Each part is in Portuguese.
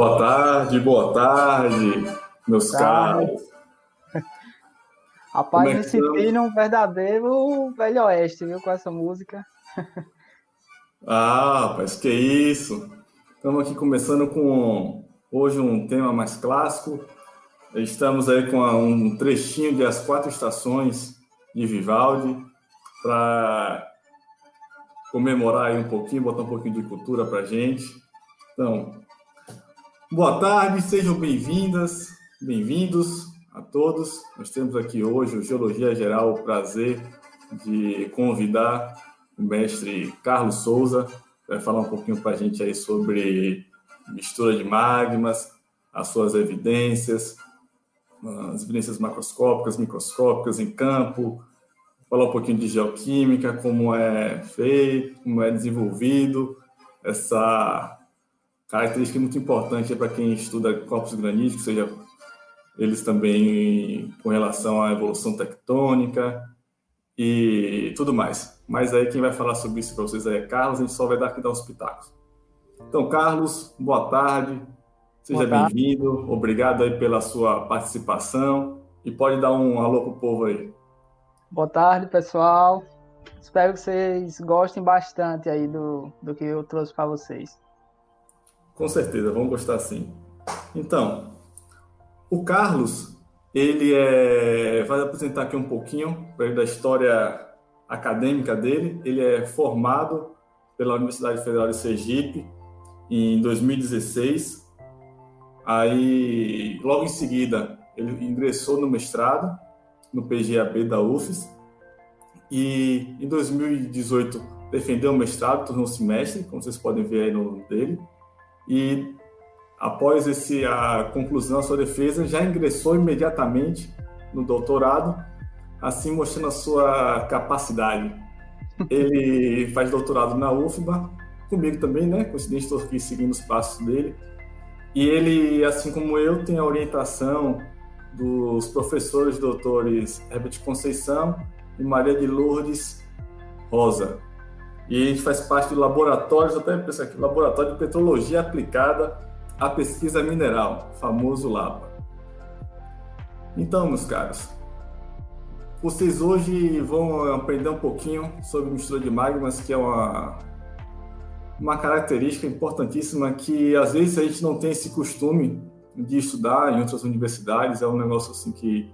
Boa tarde, boa tarde, meus caros. Rapaz, é me senti num verdadeiro Velho Oeste, viu, com essa música. ah, rapaz, que isso. Estamos aqui começando com hoje um tema mais clássico. Estamos aí com um trechinho de As Quatro Estações de Vivaldi para comemorar aí um pouquinho, botar um pouquinho de cultura para gente. Então, boa tarde, sejam bem-vindas, bem-vindos a todos. Nós temos aqui hoje o Geologia Geral o prazer de convidar o mestre Carlos Souza, vai falar um pouquinho para a gente aí sobre mistura de magmas, as suas evidências, as evidências macroscópicas, microscópicas em campo, falar um pouquinho de geoquímica, como é feito, como é desenvolvido, essa característica muito importante para quem estuda corpos graníticos, seja eles também com relação à evolução tectônica e tudo mais. Mas aí quem vai falar sobre isso para vocês é Carlos, a gente só vai dar aqui dar uns pitacos. Então, Carlos, boa tarde, seja bem-vindo, obrigado aí pela sua participação e pode dar um alô pro povo aí. Boa tarde, pessoal. Espero que vocês gostem bastante aí do, do que eu trouxe para vocês. Com certeza, vão gostar sim. Então, o Carlos, ele é, vai apresentar aqui um pouquinho da história acadêmica dele. Ele é formado pela Universidade Federal de Sergipe em 2016. Aí, logo em seguida, ele ingressou no mestrado no PGAB da UFES e em 2018 defendeu o mestrado, tornou-se mestre, como vocês podem ver aí no nome dele. E após esse, a conclusão da sua defesa, já ingressou imediatamente no doutorado, assim mostrando a sua capacidade. Ele faz doutorado na UFBA, comigo também, né? Coincidente, estou aqui seguindo os passos dele. E ele, assim como eu, tem a orientação dos professores doutores Herbert Conceição e Maria de Lourdes Rosa. E a gente faz parte do laboratório, até pensar aqui, Laboratório de Petrologia Aplicada à Pesquisa Mineral, famoso LAPA. Então, meus caros, vocês hoje vão aprender um pouquinho sobre mistura de magmas, que é uma, uma característica importantíssima que às vezes a gente não tem esse costume de estudar em outras universidades, é um negócio assim que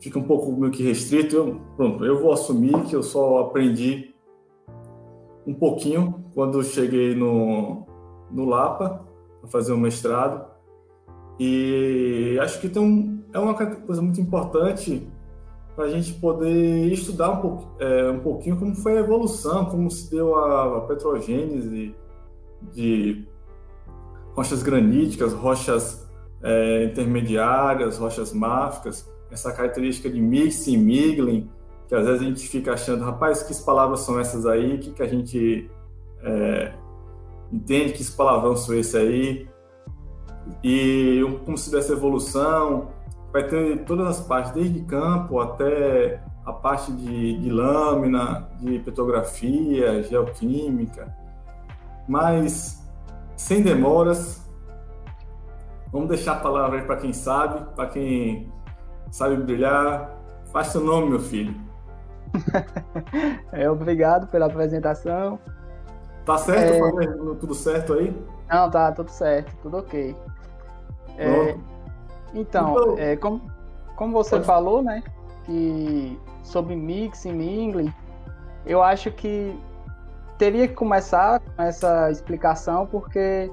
fica um pouco meio que restrito. Eu, pronto, eu vou assumir que eu só aprendi um pouquinho quando cheguei no, no Lapa para fazer o mestrado. E acho que tem um, é uma coisa muito importante para a gente poder estudar um, pouco, é, um pouquinho como foi a evolução, como se deu a, a petrogênese de rochas graníticas, rochas é, intermediárias, rochas máficas, essa característica de mixing, migling, que às vezes a gente fica achando, rapaz, que palavras são essas aí? Que que a gente é, entende que palavrão são esse aí? E como se dessa evolução, vai ter todas as partes, desde campo até a parte de, de lâmina, de petrografia, geoquímica. Mas, sem demoras, Vamos deixar a palavra aí para quem sabe, para quem sabe brilhar. Faz seu nome, meu filho. é, obrigado pela apresentação. Tá certo? É... Tudo certo aí? Não, tá tudo certo, tudo ok. É, então, então é, como, como você pode... falou, né, que sobre mixing, mingling, eu acho que teria que começar com essa explicação, porque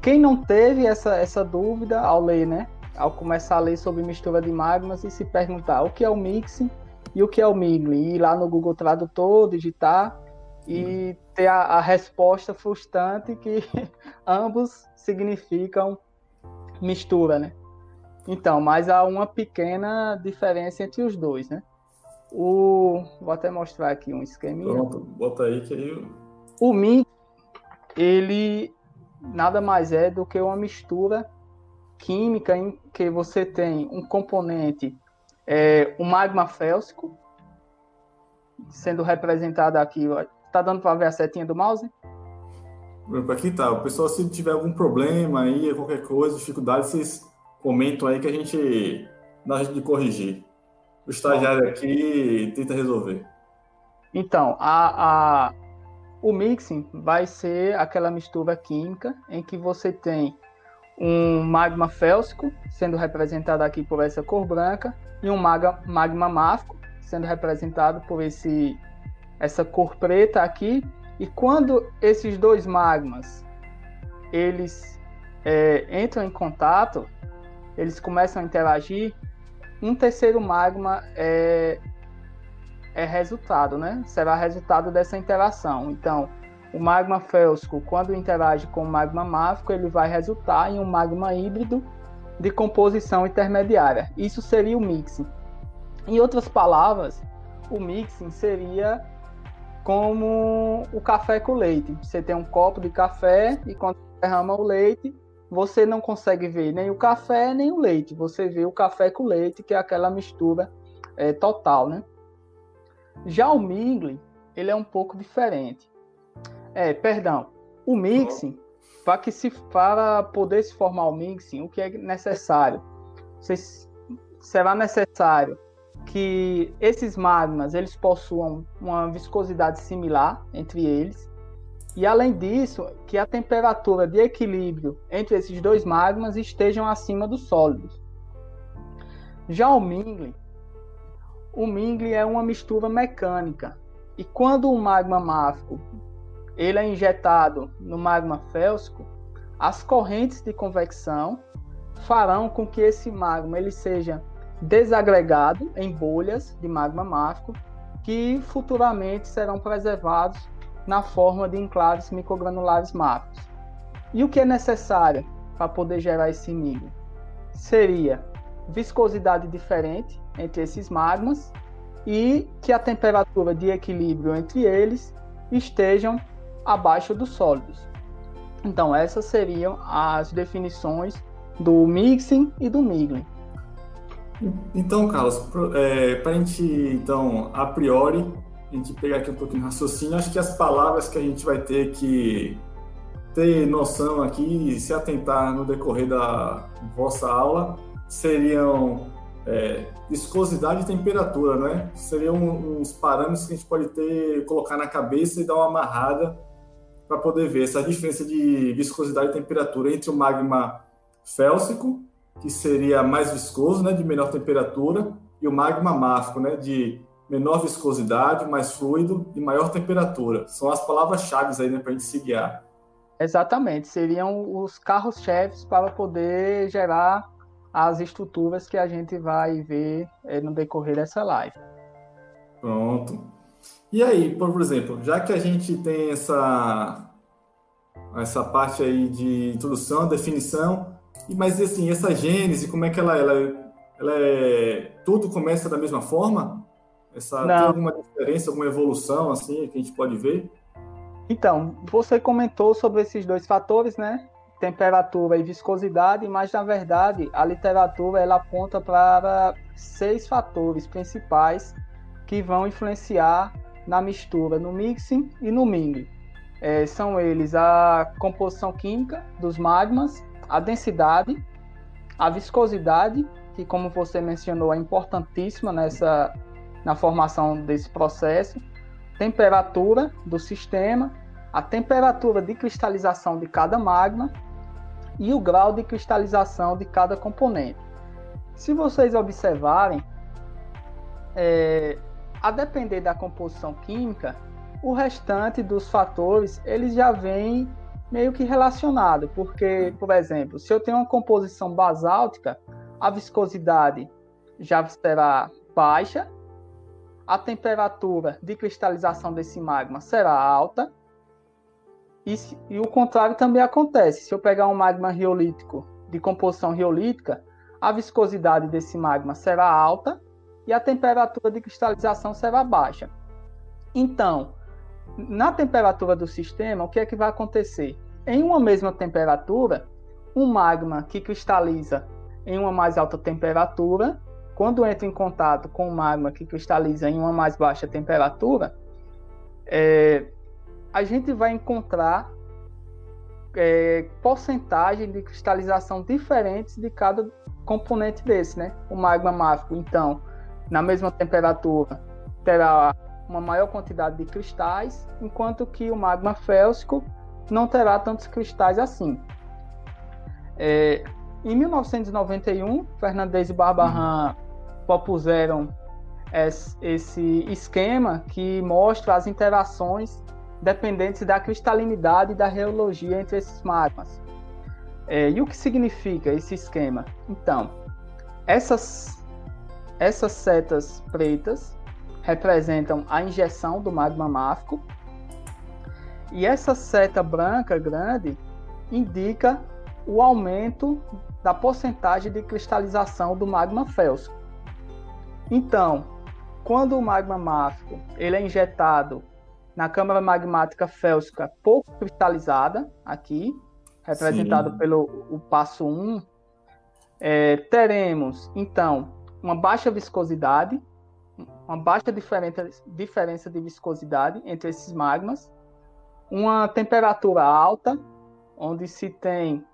quem não teve essa, essa dúvida ao ler, né? Ao começar a ler sobre mistura de magmas e se perguntar o que é o mixing e o que é o mingling, ir lá no Google Tradutor, digitar e ter a, a resposta frustrante que ambos significam mistura, né? Então, mas há uma pequena diferença entre os dois, né? O, vou até mostrar aqui um esqueminha. Pronto, bota aí que aí. O mix, ele nada mais é do que uma mistura química em que você tem um componente, é, o magma félsico, sendo representado aqui. Está dando para ver a setinha do mouse? Aqui tá, o pessoal, se tiver algum problema aí, qualquer coisa, dificuldade, vocês comentam aí que a gente dá de corrigir. O estagiário aqui tenta resolver. Então, a, a, o mixing vai ser aquela mistura química em que você tem um magma félsico, sendo representado aqui por essa cor branca, e um magma, magma máfico, sendo representado por esse, essa cor preta aqui. E quando esses dois magmas eles é, entram em contato, eles começam a interagir, um terceiro magma é, é resultado, né? Será resultado dessa interação. Então, o magma félsico, quando interage com o magma máfico, ele vai resultar em um magma híbrido de composição intermediária. Isso seria o mixing. Em outras palavras, o mixing seria como o café com leite. Você tem um copo de café e quando derrama o leite, você não consegue ver nem o café nem o leite. Você vê o café com leite, que é aquela mistura é, total, né? Já o mingling, ele é um pouco diferente. É, perdão. O mixing, para que se para poder se formar o mixing, o que é necessário? será necessário que esses magmas eles possuam uma viscosidade similar entre eles e além disso que a temperatura de equilíbrio entre esses dois magmas estejam acima dos sólidos. Já o mingling, o mingling é uma mistura mecânica e quando o magma máfico ele é injetado no magma félsico, as correntes de convecção farão com que esse magma ele seja desagregado em bolhas de magma máfico que futuramente serão preservados na forma de enclaves microgranulares máficos. E o que é necessário para poder gerar esse milho? Seria viscosidade diferente entre esses magmas e que a temperatura de equilíbrio entre eles estejam abaixo dos sólidos. Então, essas seriam as definições do mixing e do mingling. Então, Carlos, para é, a gente, então, a priori, a gente pegar aqui um pouquinho de raciocínio, acho que as palavras que a gente vai ter que ter noção aqui e se atentar no decorrer da vossa aula seriam é, viscosidade e temperatura, né? Seriam uns parâmetros que a gente pode ter, colocar na cabeça e dar uma amarrada para poder ver essa diferença de viscosidade e temperatura entre o magma félsico, que seria mais viscoso, né, de menor temperatura, e o magma máfico, né, de menor viscosidade, mais fluido e maior temperatura. São as palavras-chave aí né, para a gente se guiar. Exatamente, seriam os carros-chefes para poder gerar as estruturas que a gente vai ver eh, no decorrer dessa live. Pronto. E aí, por exemplo, já que a gente tem essa essa parte aí de introdução, definição, mas assim, essa gênese, como é que ela, ela, ela é, tudo começa da mesma forma? Essa, tem alguma diferença, alguma evolução assim que a gente pode ver? Então, você comentou sobre esses dois fatores, né? Temperatura e viscosidade, mas na verdade a literatura ela aponta para seis fatores principais que vão influenciar na mistura, no mixing e no mingling. É, são eles a composição química dos magmas, a densidade, a viscosidade, que como você mencionou é importantíssima nessa na formação desse processo, temperatura do sistema, a temperatura de cristalização de cada magma e o grau de cristalização de cada componente. Se vocês observarem, é, a depender da composição química, o restante dos fatores eles já vêm meio que relacionado, porque, por exemplo, se eu tenho uma composição basáltica, a viscosidade já será baixa, a temperatura de cristalização desse magma será alta, e, e o contrário também acontece. Se eu pegar um magma riolítico de composição riolítica, a viscosidade desse magma será alta e a temperatura de cristalização será baixa. Então, na temperatura do sistema, o que é que vai acontecer? Em uma mesma temperatura, um magma que cristaliza em uma mais alta temperatura, quando entra em contato com o magma que cristaliza em uma mais baixa temperatura, é, a gente vai encontrar é, porcentagem de cristalização diferentes de cada componente desse, né? O magma máfico, então, na mesma temperatura, terá uma maior quantidade de cristais, enquanto que o magma félsico não terá tantos cristais assim. É, em 1991, Fernandes e Barbaran propuseram esse esquema que mostra as interações dependentes da cristalinidade e da reologia entre esses magmas. É, e o que significa esse esquema? Então, essas, essas setas pretas representam a injeção do magma máfico e essa seta branca grande indica o aumento da porcentagem de cristalização do magma félsico. Então, quando o magma máfico ele é injetado na câmara magmática félsica pouco cristalizada, aqui, representado Sim. pelo o passo 1, é, teremos, então, uma baixa viscosidade, uma baixa diferença, diferença de viscosidade entre esses magmas, uma temperatura alta, onde se tem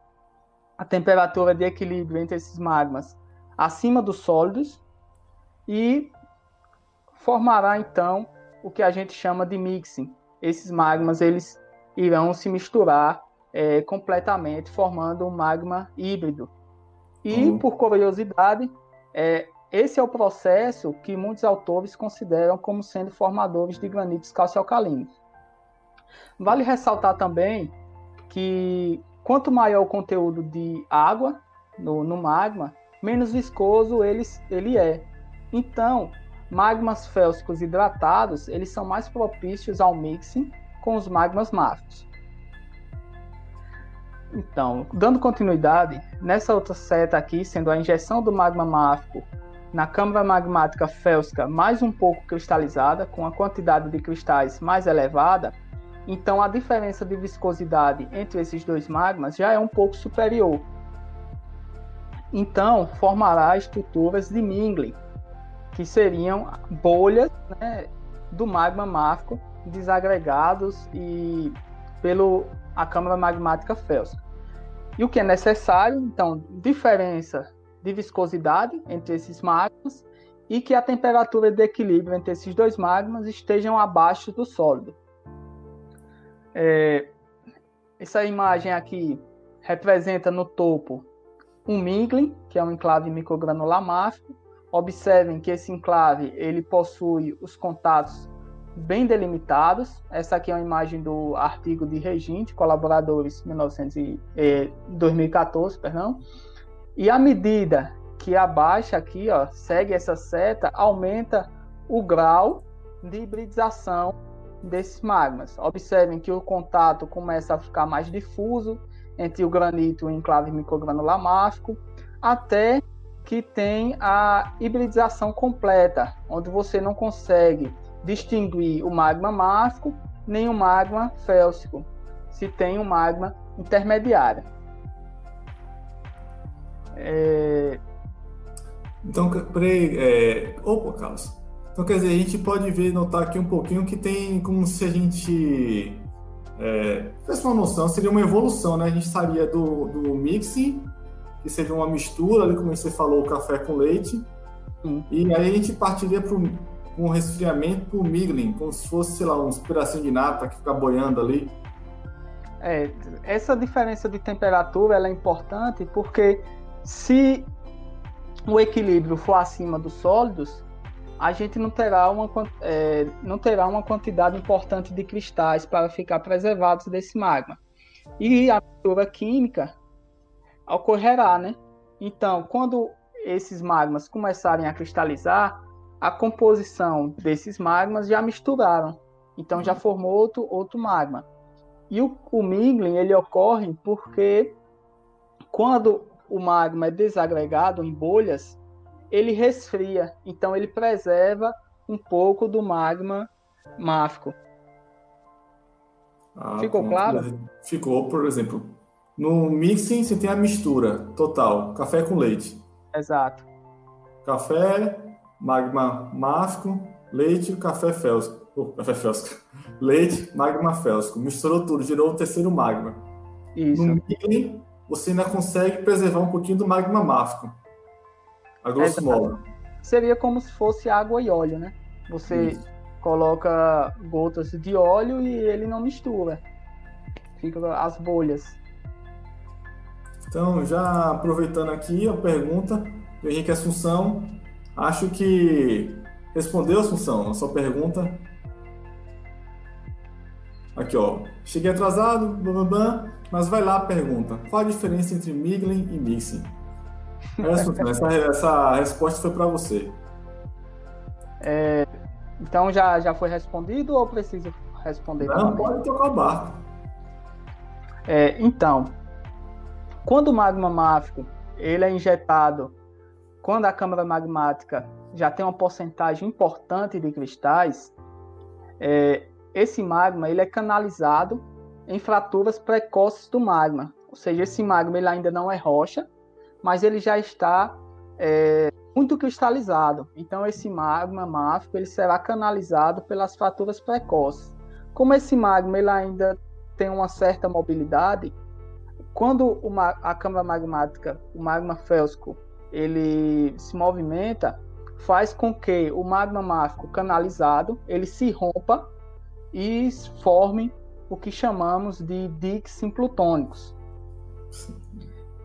a temperatura de equilíbrio entre esses magmas acima dos sólidos, e formará então o que a gente chama de mixing. Esses magmas eles irão se misturar é, completamente, formando um magma híbrido. E, uhum. por curiosidade, é, esse é o processo que muitos autores consideram como sendo formadores de granitos calcialcalinos. Vale ressaltar também que quanto maior o conteúdo de água no, no magma, menos viscoso ele, ele é. Então, magmas félsicos hidratados, eles são mais propícios ao mixing com os magmas máficos. Então, dando continuidade, nessa outra seta aqui, sendo a injeção do magma máfico na câmara magmática félsica mais um pouco cristalizada, com a quantidade de cristais mais elevada, então a diferença de viscosidade entre esses dois magmas já é um pouco superior. Então, formará estruturas de mingling, que seriam bolhas né, do magma máfico desagregados e pelo a câmara magmática félsica. E o que é necessário, então, diferença de viscosidade entre esses magmas e que a temperatura de equilíbrio entre esses dois magmas estejam abaixo do sólido. É, essa imagem aqui representa no topo um mingling, que é um enclave microgranular máfico, Observem que esse enclave ele possui os contatos bem delimitados. Essa aqui é uma imagem do artigo de Reginte, colaboradores 1900 e, eh, 2014, perdão. E à medida que abaixa aqui, ó, segue essa seta, aumenta o grau de hibridização desses magmas. Observem que o contato começa a ficar mais difuso entre o granito e o enclave microgranular máfico, até que tem a hibridização completa, onde você não consegue distinguir o magma máfico nem o magma félsico, se tem um magma intermediário. É... Então, peraí, é... opa, Carlos. Então, quer dizer, a gente pode ver, notar aqui um pouquinho que tem como se a gente é, tivesse uma noção, seria uma evolução, né? A gente estaria do, do mixing que seja uma mistura, ali como você falou, café com leite. E aí a gente partiria para um resfriamento para o migling, como se fosse, sei lá, uns pedacinhos de nata que fica boiando ali. É, essa diferença de temperatura é importante porque se o equilíbrio for acima dos sólidos, a gente não terá uma, é, não terá uma quantidade importante de cristais para ficar preservados desse magma. E a mistura química ocorrerá, né? Então, quando esses magmas começarem a cristalizar, a composição desses magmas já misturaram. Então já formou outro, outro magma. E o, o mingling ele ocorre porque quando o magma é desagregado em bolhas, ele resfria. Então ele preserva um pouco do magma máfico. Ah, Ficou claro? Ficou, por exemplo, no mixing, você tem a mistura total, café com leite. Exato. Café, magma máfico, leite, café félsico. Oh, café félsico. Leite, magma félsico. Misturou tudo, gerou o terceiro magma. Isso. no Miglen você ainda consegue preservar um pouquinho do magma máfico. A grosso modo. Seria como se fosse água e óleo, né? Você Isso. coloca gotas de óleo e ele não mistura. Fica as bolhas. Então, já aproveitando aqui a pergunta do Henrique Assunção, acho que respondeu, Assunção, a sua pergunta. Aqui, ó. Cheguei atrasado, blá, blá, blá, mas vai lá a pergunta. Qual a diferença entre Miglen e Mixing? essa, essa resposta foi para você. É, então já, já foi respondido ou preciso responder? Não, também? pode tocar o barco. É, então, quando o magma máfico ele é injetado, quando a câmara magmática já tem uma porcentagem importante de cristais, é, esse magma ele é canalizado em fraturas precoces do magma. Ou seja, esse magma ele ainda não é rocha, mas ele já está é, muito cristalizado. Então, esse magma máfico ele será canalizado pelas fraturas precoces. Como esse magma ele ainda tem uma certa mobilidade, quando uma, a câmara magmática, o magma félsico, ele se movimenta, faz com que o magma máfico canalizado ele se rompa e forme o que chamamos de diques plutônicos,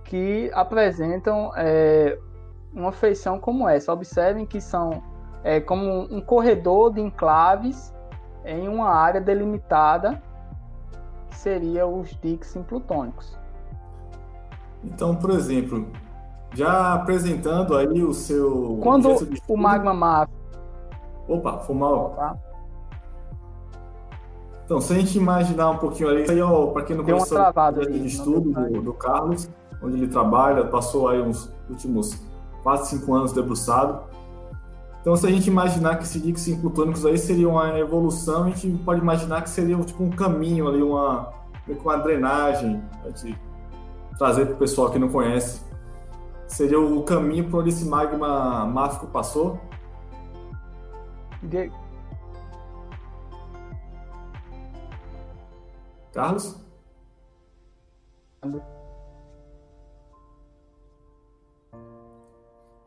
que apresentam é, uma feição como essa. Observem que são é, como um corredor de enclaves em uma área delimitada, que seria os diques plutônicos. Então, por exemplo, já apresentando aí o seu. Quando o magma máfico. Opa, foi mal. Opa. Então, se a gente imaginar um pouquinho ali, aí, para quem não conhece o de estudo do, do, Carlos, onde ele trabalha, passou aí uns últimos 4, 5 anos debruçado. Então, se a gente imaginar que esses díxis plutônicos aí seriam uma evolução, a gente pode imaginar que seria tipo um caminho ali, uma, uma drenagem, a gente trazer para o pessoal que não conhece. Seria o caminho por onde esse magma máfico passou? Carlos?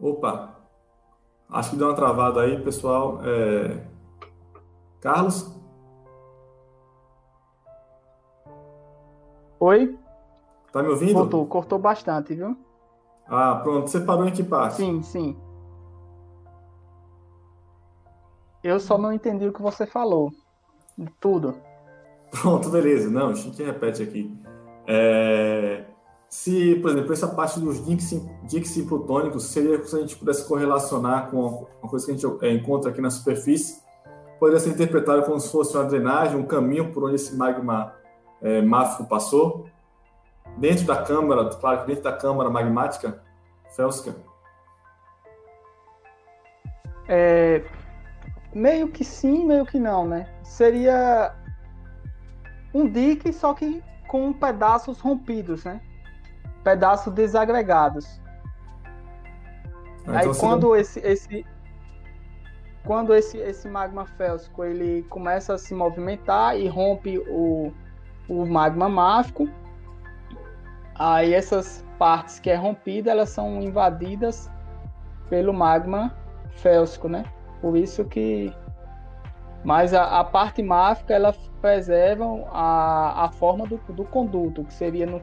Opa, acho que deu uma travada aí, pessoal. É... Carlos? Oi? Tá me ouvindo? Cortou, cortou bastante, viu? Ah, pronto. Você parou em que parte? Sim, sim. Eu só não entendi o que você falou. Tudo. Pronto, beleza. Não, a gente repete aqui. É, se, por exemplo, essa parte dos Dixie plutônicos seria se a gente pudesse correlacionar com uma coisa que a gente é, encontra aqui na superfície, poderia ser interpretado como se fosse uma drenagem, um caminho por onde esse magma é, máfico passou, dentro da câmara, claro que dentro da câmara magmática félsica. É, meio que sim, meio que não, né? Seria um dique, só que com pedaços rompidos, né? Pedaços desagregados. Ah, então Aí quando não... esse, esse quando esse, esse magma félsico ele começa a se movimentar e rompe o, o magma máfico, aí essas partes que é rompida elas são invadidas pelo magma félsico, né? Por isso que mas a, a parte máfica, ela preserva a, a forma do, do conduto, que seria no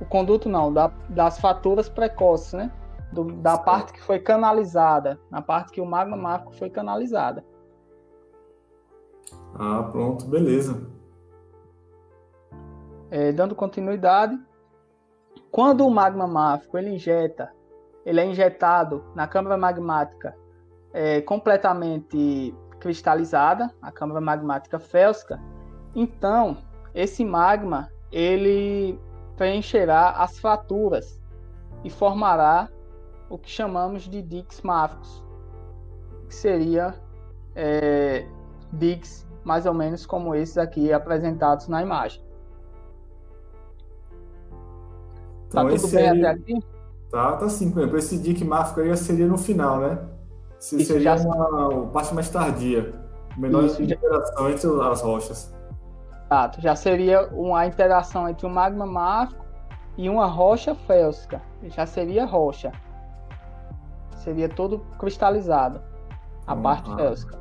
o conduto não, da, das faturas precoces, né? Do, da parte que foi canalizada, na parte que o magma máfico foi canalizada. Ah, pronto, beleza. É, dando continuidade, quando o magma máfico ele injeta, ele é injetado na câmara magmática é, completamente cristalizada, a câmara magmática félsica, então esse magma ele preencherá as fraturas e formará o que chamamos de diques máficos, que seria é, diques mais ou menos como esses aqui apresentados na imagem. Então, tá tudo bem aí... até aqui? Tá, tá sim. Por exemplo, esse dique máfico aí seria no final, né? Se Isso seria já... uma parte mais tardia, menor Isso, interação já... entre as rochas. Exato, já seria uma interação entre um magma máfico e uma rocha félsica. Já seria rocha. Seria todo cristalizado. A uhum. parte félsica.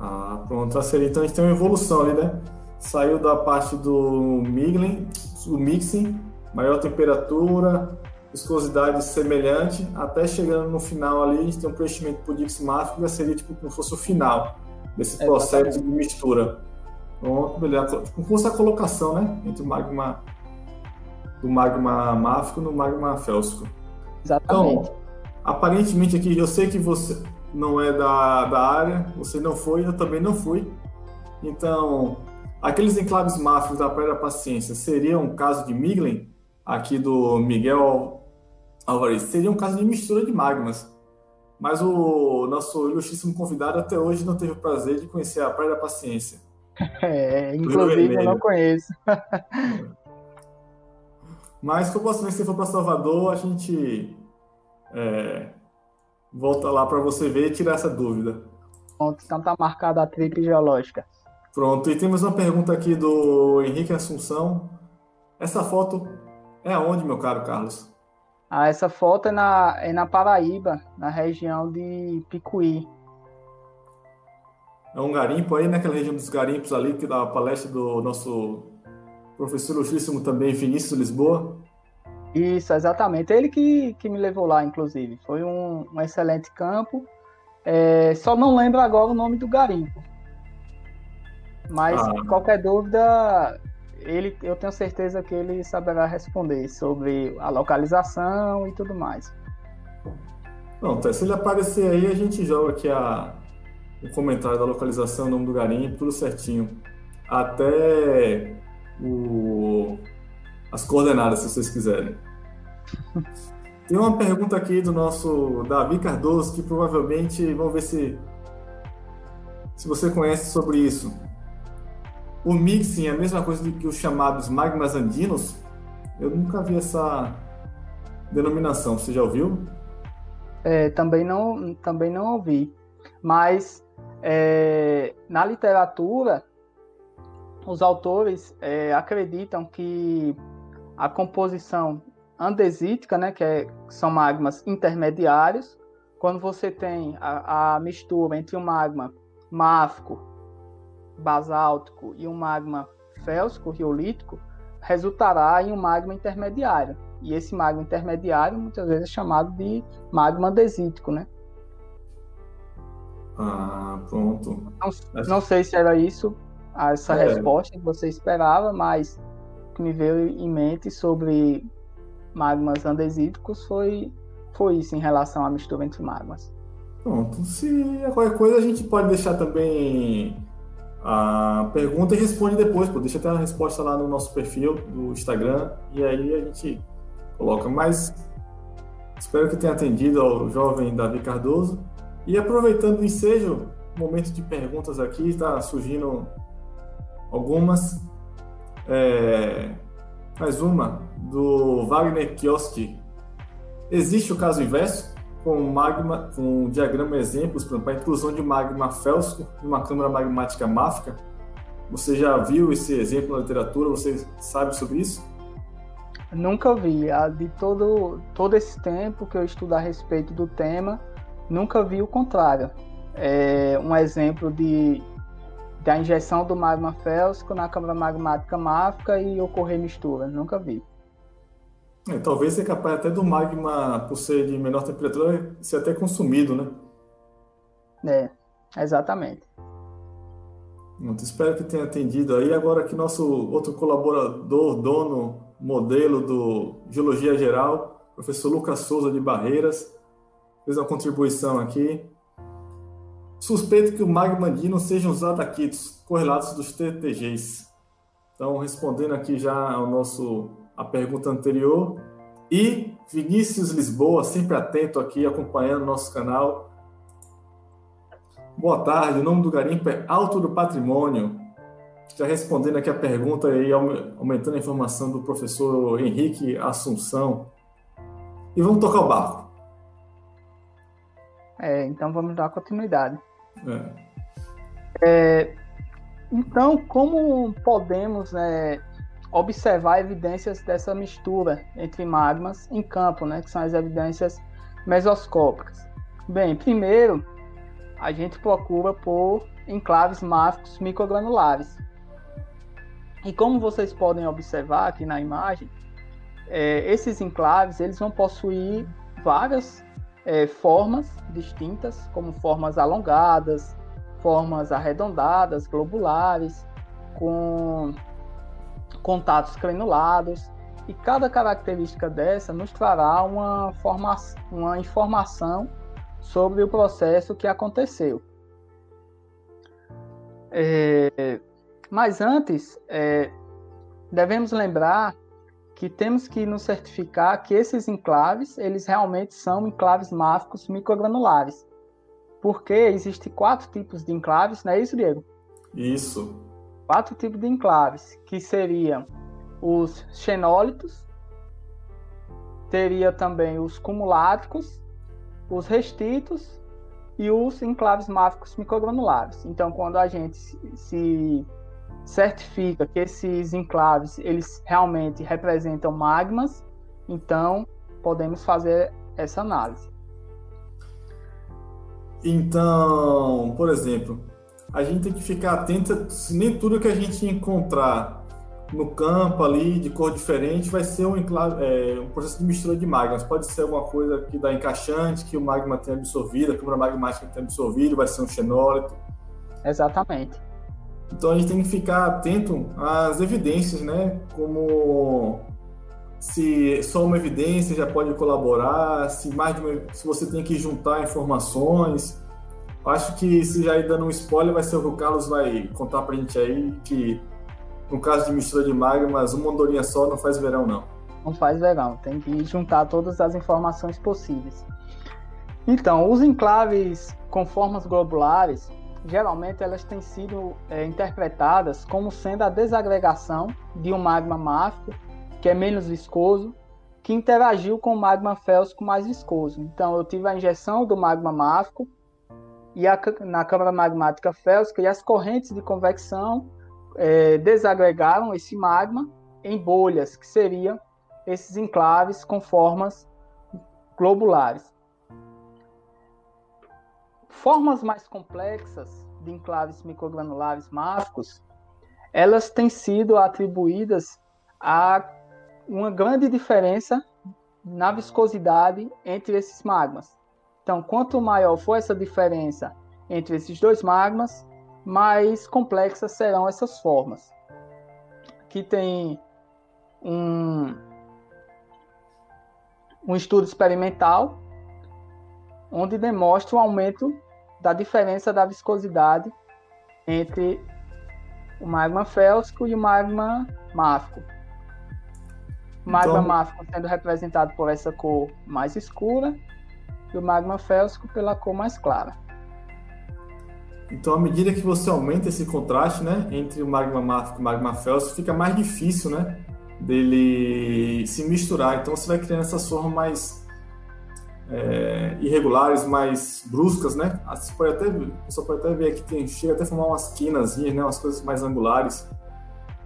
Ah, pronto. Já seria, então a gente tem uma evolução ali, né? Saiu da parte do migling, o mixing, maior temperatura, viscosidade semelhante, até chegando no final ali, a gente tem um preenchimento por Dix máfico, que já seria tipo como se fosse o final desse processo de mistura. Pronto, beleza. Como fosse a colocação, né? Entre o magma do magma máfico no magma félsico. Exatamente. Então, aparentemente aqui, eu sei que você não é da, da área, você não foi, eu também não fui. Então, aqueles enclaves máficos da da Paciência seriam um caso de Miglen, aqui do Miguel Alvarez, seria um caso de mistura de magmas. Mas o nosso ilustríssimo convidado até hoje não teve o prazer de conhecer a Praia da Paciência. É, inclusive eu não conheço. Mas posso ver se for para Salvador, a gente é, volta lá para você ver e tirar essa dúvida. Pronto, então tá marcada a trip geológica. Pronto, e temos uma pergunta aqui do Henrique Assunção. Essa foto é aonde, meu caro Carlos? Ah, essa foto é na, é na Paraíba, na região de Picuí. É um garimpo aí, naquela região dos garimpos ali, que dá a palestra do nosso professor ilustríssimo também, Vinícius Lisboa. Isso, exatamente. Ele que, que me levou lá, inclusive. Foi um, um excelente campo. É, só não lembro agora o nome do garimpo. Mas ah. qualquer dúvida, ele, eu tenho certeza que ele saberá responder sobre a localização e tudo mais. Pronto, se ele aparecer aí, a gente joga aqui a, o comentário da localização, o nome do garimpo, tudo certinho. Até o, as coordenadas, se vocês quiserem. Tem uma pergunta aqui do nosso Davi Cardoso, que provavelmente, vamos ver se, se você conhece sobre isso. O mixing é a mesma coisa que os chamados magmas andinos? Eu nunca vi essa denominação, você já ouviu? É, também, não, também não ouvi. Mas é, na literatura, os autores é, acreditam que a composição andesítica, né, que, é, são magmas intermediários, quando você tem a, a mistura entre um magma máfico, basáltico e um magma félsico, riolítico, resultará em um magma intermediário. E esse magma intermediário muitas vezes é chamado de magma andesítico, né? Ah, pronto. Não, não sei se era isso essa é. resposta que você esperava, mas o que me veio em mente sobre magmas andesíticos foi, foi isso em relação à mistura entre magmas. Pronto. Se é qualquer coisa, a gente pode deixar também a pergunta e responde depois. Pô. Deixa até a resposta lá no nosso perfil do Instagram e aí a gente coloca. Mas espero que tenha atendido ao jovem Davi Cardoso. E aproveitando o ensejo, momento de perguntas aqui, está surgindo algumas. É, mais uma, do Wagner Kioski. Existe o caso inverso, com magma, com um diagrama exemplos, para a inclusão de magma félsico em uma câmara magmática máfica? Você já viu esse exemplo na literatura? Você sabe sobre isso? Nunca vi. De todo, todo esse tempo que eu estudo a respeito do tema, nunca vi o contrário. É um exemplo de da injeção do magma félsico na câmara magmática máfica e ocorrer mistura. Nunca vi. É, talvez seja capaz até do magma, por ser de menor temperatura, ser até consumido, né? É, exatamente. Muito espero que tenha atendido aí. Agora que nosso outro colaborador, dono, modelo do Geologia Geral, professor Lucas Souza de Barreiras, fez uma contribuição aqui. Suspeito que o magma andino seja usado aqui, correlatos dos TTGs. Então, respondendo aqui já ao nosso a pergunta anterior. E Vinícius Lisboa, sempre atento aqui, acompanhando nosso canal. Boa tarde, o nome do garimpo é Alto do Patrimônio. Já respondendo aqui a pergunta e aumentando a informação do professor Henrique Assunção. E vamos tocar o barco. É, então vamos dar continuidade. É. É, Então, como podemos né, observar evidências dessa mistura entre magmas em campo, né, que são as evidências mesoscópicas? Bem, primeiro, a gente procura por enclaves máficos microgranulares. E como vocês podem observar aqui na imagem, é, esses enclaves eles vão possuir várias é, formas distintas, como formas alongadas, formas arredondadas, globulares, com contatos crenulados. E cada característica dessa nos trará uma, forma, uma informação sobre o processo que aconteceu. É, mas antes, é, devemos lembrar que temos que nos certificar que esses enclaves, eles realmente são enclaves máficos microgranulares. Porque existem quatro tipos de enclaves, não é isso, Diego? Isso. Quatro tipos de enclaves, que seriam os xenólitos, teria também os cumuláticos, os restitos e os enclaves máficos microgranulares. Então, quando a gente se certifica que esses enclaves eles realmente representam magmas, então podemos fazer essa análise. Então, por exemplo, a gente tem que ficar atento se nem tudo que a gente encontrar no campo ali de cor diferente vai ser um, é, um processo de mistura de magmas. Pode ser alguma coisa que dá encaixante, que o magma tem absorvido, a câmara magmática tem absorvido, vai ser um xenólito. Exatamente. Então a gente tem que ficar atento às evidências, né? Como se só uma evidência já pode colaborar, se mais uma, se você tem que juntar informações. Acho que se já ir dando um spoiler, vai ser o que o Carlos vai contar pra gente aí, que no caso de mistura de magmas, uma andorinha só não faz verão, não. Não faz verão, tem que juntar todas as informações possíveis. Então, os enclaves com formas globulares, geralmente elas têm sido é, interpretadas como sendo a desagregação de um magma máfico, que é menos viscoso, que interagiu com o magma félsico mais viscoso. Então, eu tive a injeção do magma máfico e a, na câmara magmática félsica e as correntes de convecção é, desagregaram esse magma em bolhas, que seriam esses enclaves com formas globulares. Formas mais complexas de enclaves microgranulares máficos, elas têm sido atribuídas a uma grande diferença na viscosidade entre esses magmas. Então, quanto maior for essa diferença entre esses dois magmas, mais complexas serão essas formas. Aqui tem um, um estudo experimental onde demonstra o aumento da diferença da viscosidade entre o magma félsico e o magma máfico. O magma então... máfico sendo representado por essa cor mais escura e o magma félsico pela cor mais clara. Então, à medida que você aumenta esse contraste, né, entre o magma máfico e o magma félsico, fica mais difícil, né, dele se misturar. Então, você vai criando essas formas mais é, irregulares, mais bruscas, né? Ah, você pode até, você pode até ver que tem, chega até a formar umas quinazinhas, né, umas coisas mais angulares.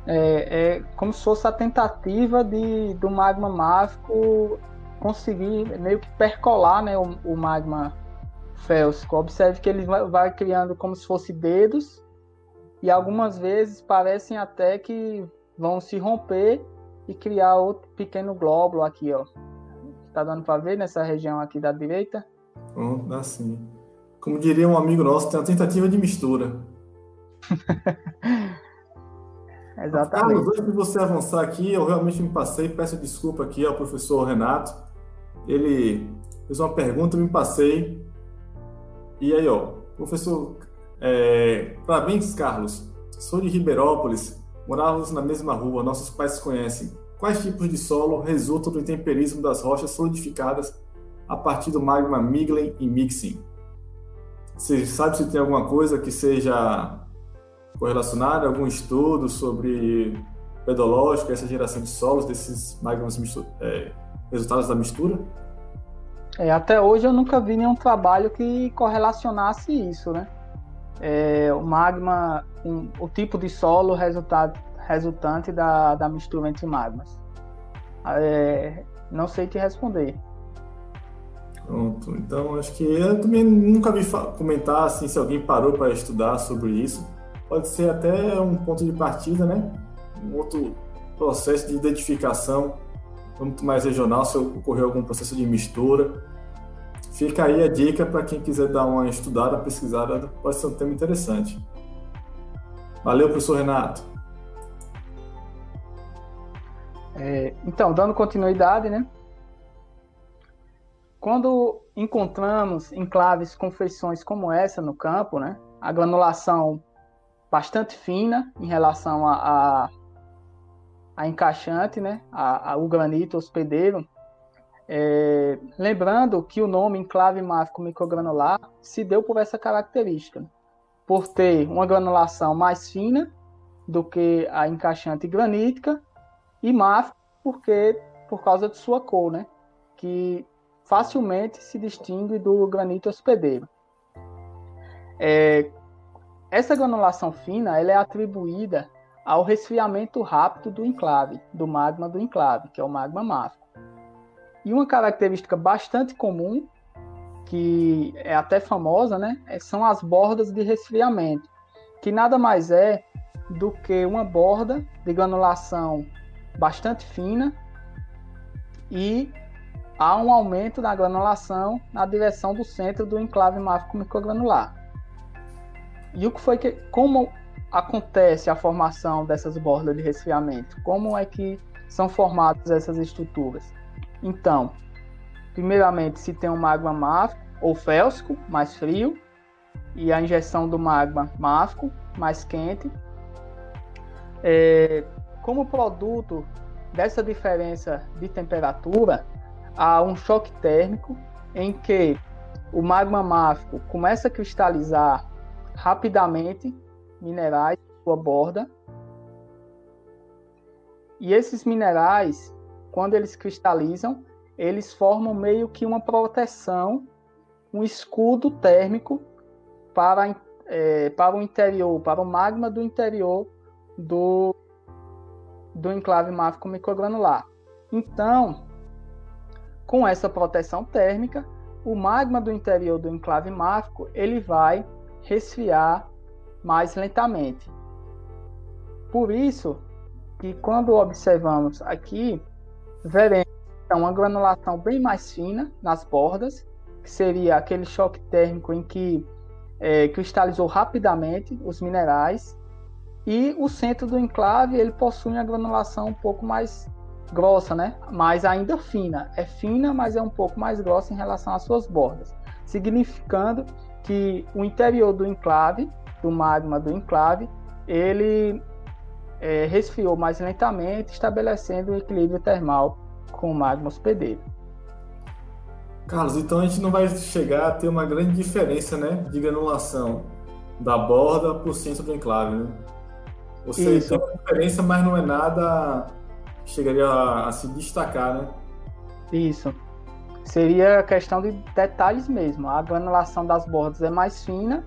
É, é como se fosse a tentativa de, do magma máfico conseguir meio que percolar, né, o, o magma félsico. Observe que ele vai criando como se fosse dedos e algumas vezes parecem até que vão se romper e criar outro pequeno glóbulo aqui, ó. Tá dando para ver nessa região aqui da direita? Oh, dá sim. Como diria um amigo nosso, tem uma tentativa de mistura. Exatamente. Carlos, antes de você avançar aqui, eu realmente me passei, peço desculpa aqui ao professor Renato. Ele fez uma pergunta, me passei. E aí, ó, professor, é, parabéns, Carlos. Sou de Ribeirópolis, morávamos na mesma rua, nossos pais se conhecem. Quais tipos de solo resultam do intemperismo das rochas solidificadas a partir do magma Miglen e Mixing? Você sabe se tem alguma coisa que seja correlacionada, algum estudo sobre pedológico, essa geração de solos desses magmas é, resultados da mistura? É, até hoje eu nunca vi nenhum trabalho que correlacionasse isso, né? é, o magma, um, o tipo de solo resultado, resultante da, da mistura entre magmas. É, não sei te responder. Pronto, então acho que eu também nunca vi comentar assim se alguém parou para estudar sobre isso. Pode ser até um ponto de partida, né? Um outro processo de identificação muito mais regional, se ocorreu algum processo de mistura. Fica aí a dica para quem quiser dar uma estudada, pesquisada, pode ser um tema interessante. Valeu, professor Renato. É, então, dando continuidade, né? Quando encontramos enclaves com feições como essa no campo, né, a granulação bastante fina em relação a, a, a encaixante, né, a, a, o granito hospedeiro, é, lembrando que o nome enclave máfico microgranular se deu por essa característica, por ter uma granulação mais fina do que a encaixante granítica e máfico porque por causa de sua cor, né, que facilmente se distingue do granito hospedeiro. É, essa granulação fina ela é atribuída ao resfriamento rápido do enclave, do magma do enclave, que é o magma máfico. E uma característica bastante comum, que é até famosa, né, é, são as bordas de resfriamento, que nada mais é do que uma borda de granulação bastante fina e há um aumento da granulação na direção do centro do enclave máfico microgranular. E o que foi que, como acontece a formação dessas bordas de resfriamento? Como é que são formadas essas estruturas? Então, primeiramente se tem um magma máfico ou félsico, mais frio, e a injeção do magma máfico, mais quente. É, como produto dessa diferença de temperatura, a um choque térmico em que o magma máfico começa a cristalizar rapidamente minerais sua borda. E esses minerais, quando eles cristalizam, eles formam meio que uma proteção, um escudo térmico para, é, para o interior, para o magma do interior do, do enclave máfico microgranular. Então, com essa proteção térmica, o magma do interior do enclave máfico ele vai resfriar mais lentamente. Por isso que quando observamos aqui, veremos uma granulação bem mais fina nas bordas, que seria aquele choque térmico em que é, cristalizou rapidamente os minerais, e o centro do enclave ele possui uma granulação um pouco mais grossa, né? Mas ainda fina. É fina, mas é um pouco mais grossa em relação às suas bordas, significando que o interior do enclave, do magma do enclave, ele é, resfriou mais lentamente, estabelecendo um equilíbrio termal com o magma hospedeiro. Carlos, então a gente não vai chegar a ter uma grande diferença, né, de granulação da borda para o centro do enclave, né? Ou seja, tem uma diferença, mas não é nada chegaria a, a se destacar, né? Isso. Seria questão de detalhes mesmo. A granulação das bordas é mais fina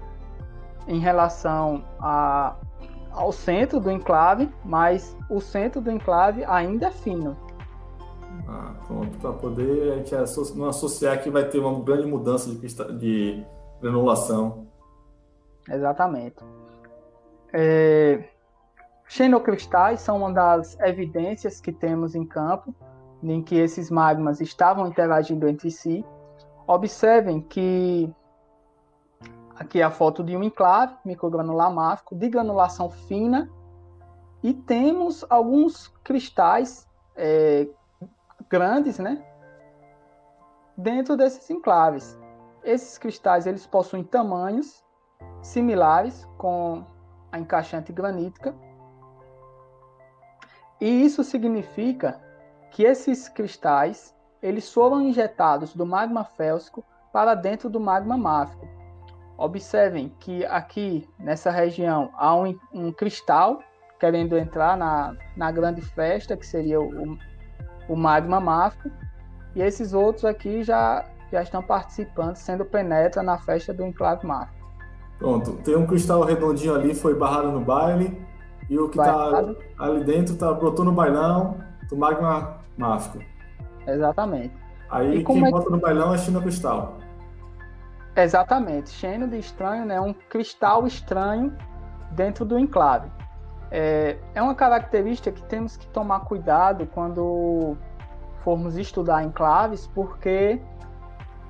em relação a, ao centro do enclave, mas o centro do enclave ainda é fino. Ah, pronto, para poder a gente não associar que vai ter uma grande mudança de, de granulação. Exatamente. É, Xenocristais são uma das evidências que temos em campo em que esses magmas estavam interagindo entre si. Observem que aqui é a foto de um enclave microgranular máfico de granulação fina e temos alguns cristais é, grandes, né, dentro desses enclaves. Esses cristais eles possuem tamanhos similares com a encaixante granítica e isso significa que esses cristais eles foram injetados do magma félsico para dentro do magma máfico. Observem que aqui nessa região há um, um cristal querendo entrar na, na grande festa, que seria o, o magma máfico, e esses outros aqui já, já estão participando, sendo penetra na festa do enclave máfico. Pronto, tem um cristal redondinho ali, foi barrado no baile, e o que está ali dentro tá, brotou no bailão do magma máfico. Exatamente. Aí quem é... bota no bailão é China Cristal. Exatamente. Cheio de estranho, né? Um cristal estranho dentro do enclave. É, é uma característica que temos que tomar cuidado quando formos estudar enclaves, porque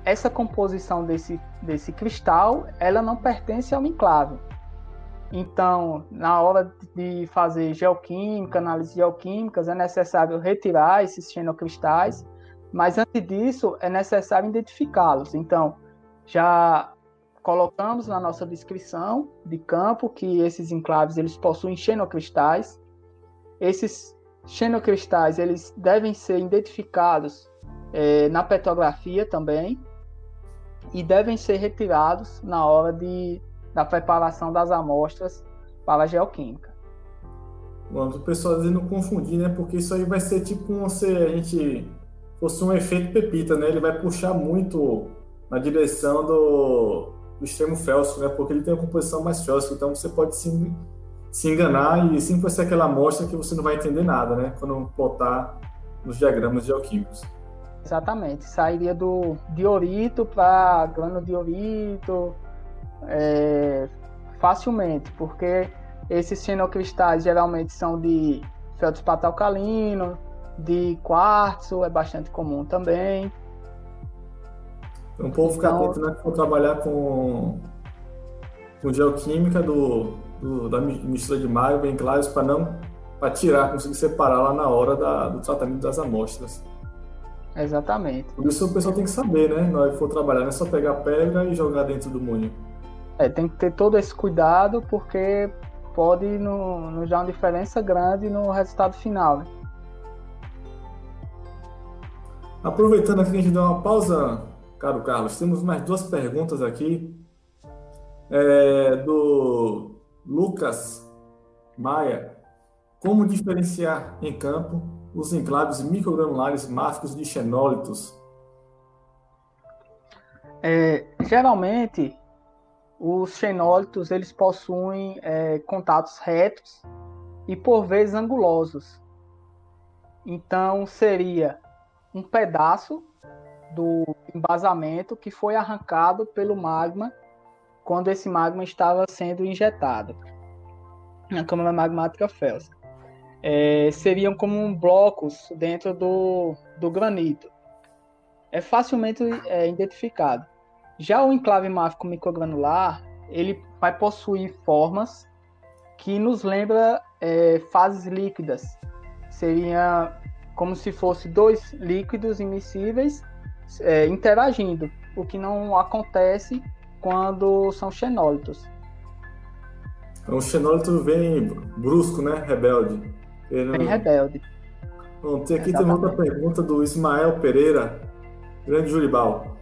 essa composição desse, desse cristal, ela não pertence ao enclave. Então, na hora de fazer geoquímica, análise geoquímicas, é necessário retirar esses xenocristais, mas antes disso é necessário identificá-los. Então, já colocamos na nossa descrição de campo que esses enclaves eles possuem xenocristais. Esses xenocristais eles devem ser identificados é, na petrografia também e devem ser retirados na hora de, da preparação das amostras para a geoquímica. Bom, o pessoal não confundir, né? Porque isso aí vai ser tipo um, se a gente fosse um efeito pepita, né? Ele vai puxar muito na direção do, do extremo félsico, né? Porque ele tem uma composição mais félsica, então você pode se, se enganar e sempre vai ser aquela amostra que você não vai entender nada, né? Quando plotar nos diagramas geoquímicos. Exatamente, sairia do diorito para granodiorito é, facilmente, porque esses xenocristais geralmente são de feldspato alcalino, de quartzo, é bastante comum também. Então, o povo ficar atento, né? For trabalhar com, com geoquímica do, do, da mistura de maio bem claros para não para tirar, conseguir separar lá na hora da, do tratamento das amostras. Exatamente. Por isso o pessoal tem que saber, né? Na hora que for trabalhar, não é só pegar pedra e jogar dentro do moinho. É, tem que ter todo esse cuidado, porque pode no, nos dar uma diferença grande no resultado final. Né? Aproveitando aqui que a gente dá uma pausa Caro Carlos, temos mais duas perguntas aqui. É, do Lucas Maia. Como diferenciar em campo os enclaves microgranulares máficos de xenólitos? É, geralmente, os xenólitos eles possuem é, contatos retos e por vezes angulosos. Então seria um pedaço do embasamento que foi arrancado pelo magma quando esse magma estava sendo injetado na câmara magmática félsica. É, seriam como blocos dentro do, do granito. É facilmente é, identificado. Já o enclave máfico microgranular, ele vai possuir formas que nos lembra é, fases líquidas. Seria como se fosse dois líquidos imissíveis é, interagindo, o que não acontece quando são xenólitos. Então, o xenólito vem brusco, né? Rebelde. Ele... Rebelde. Bom, tem aqui também outra pergunta do Ismael Pereira, grande Juribal.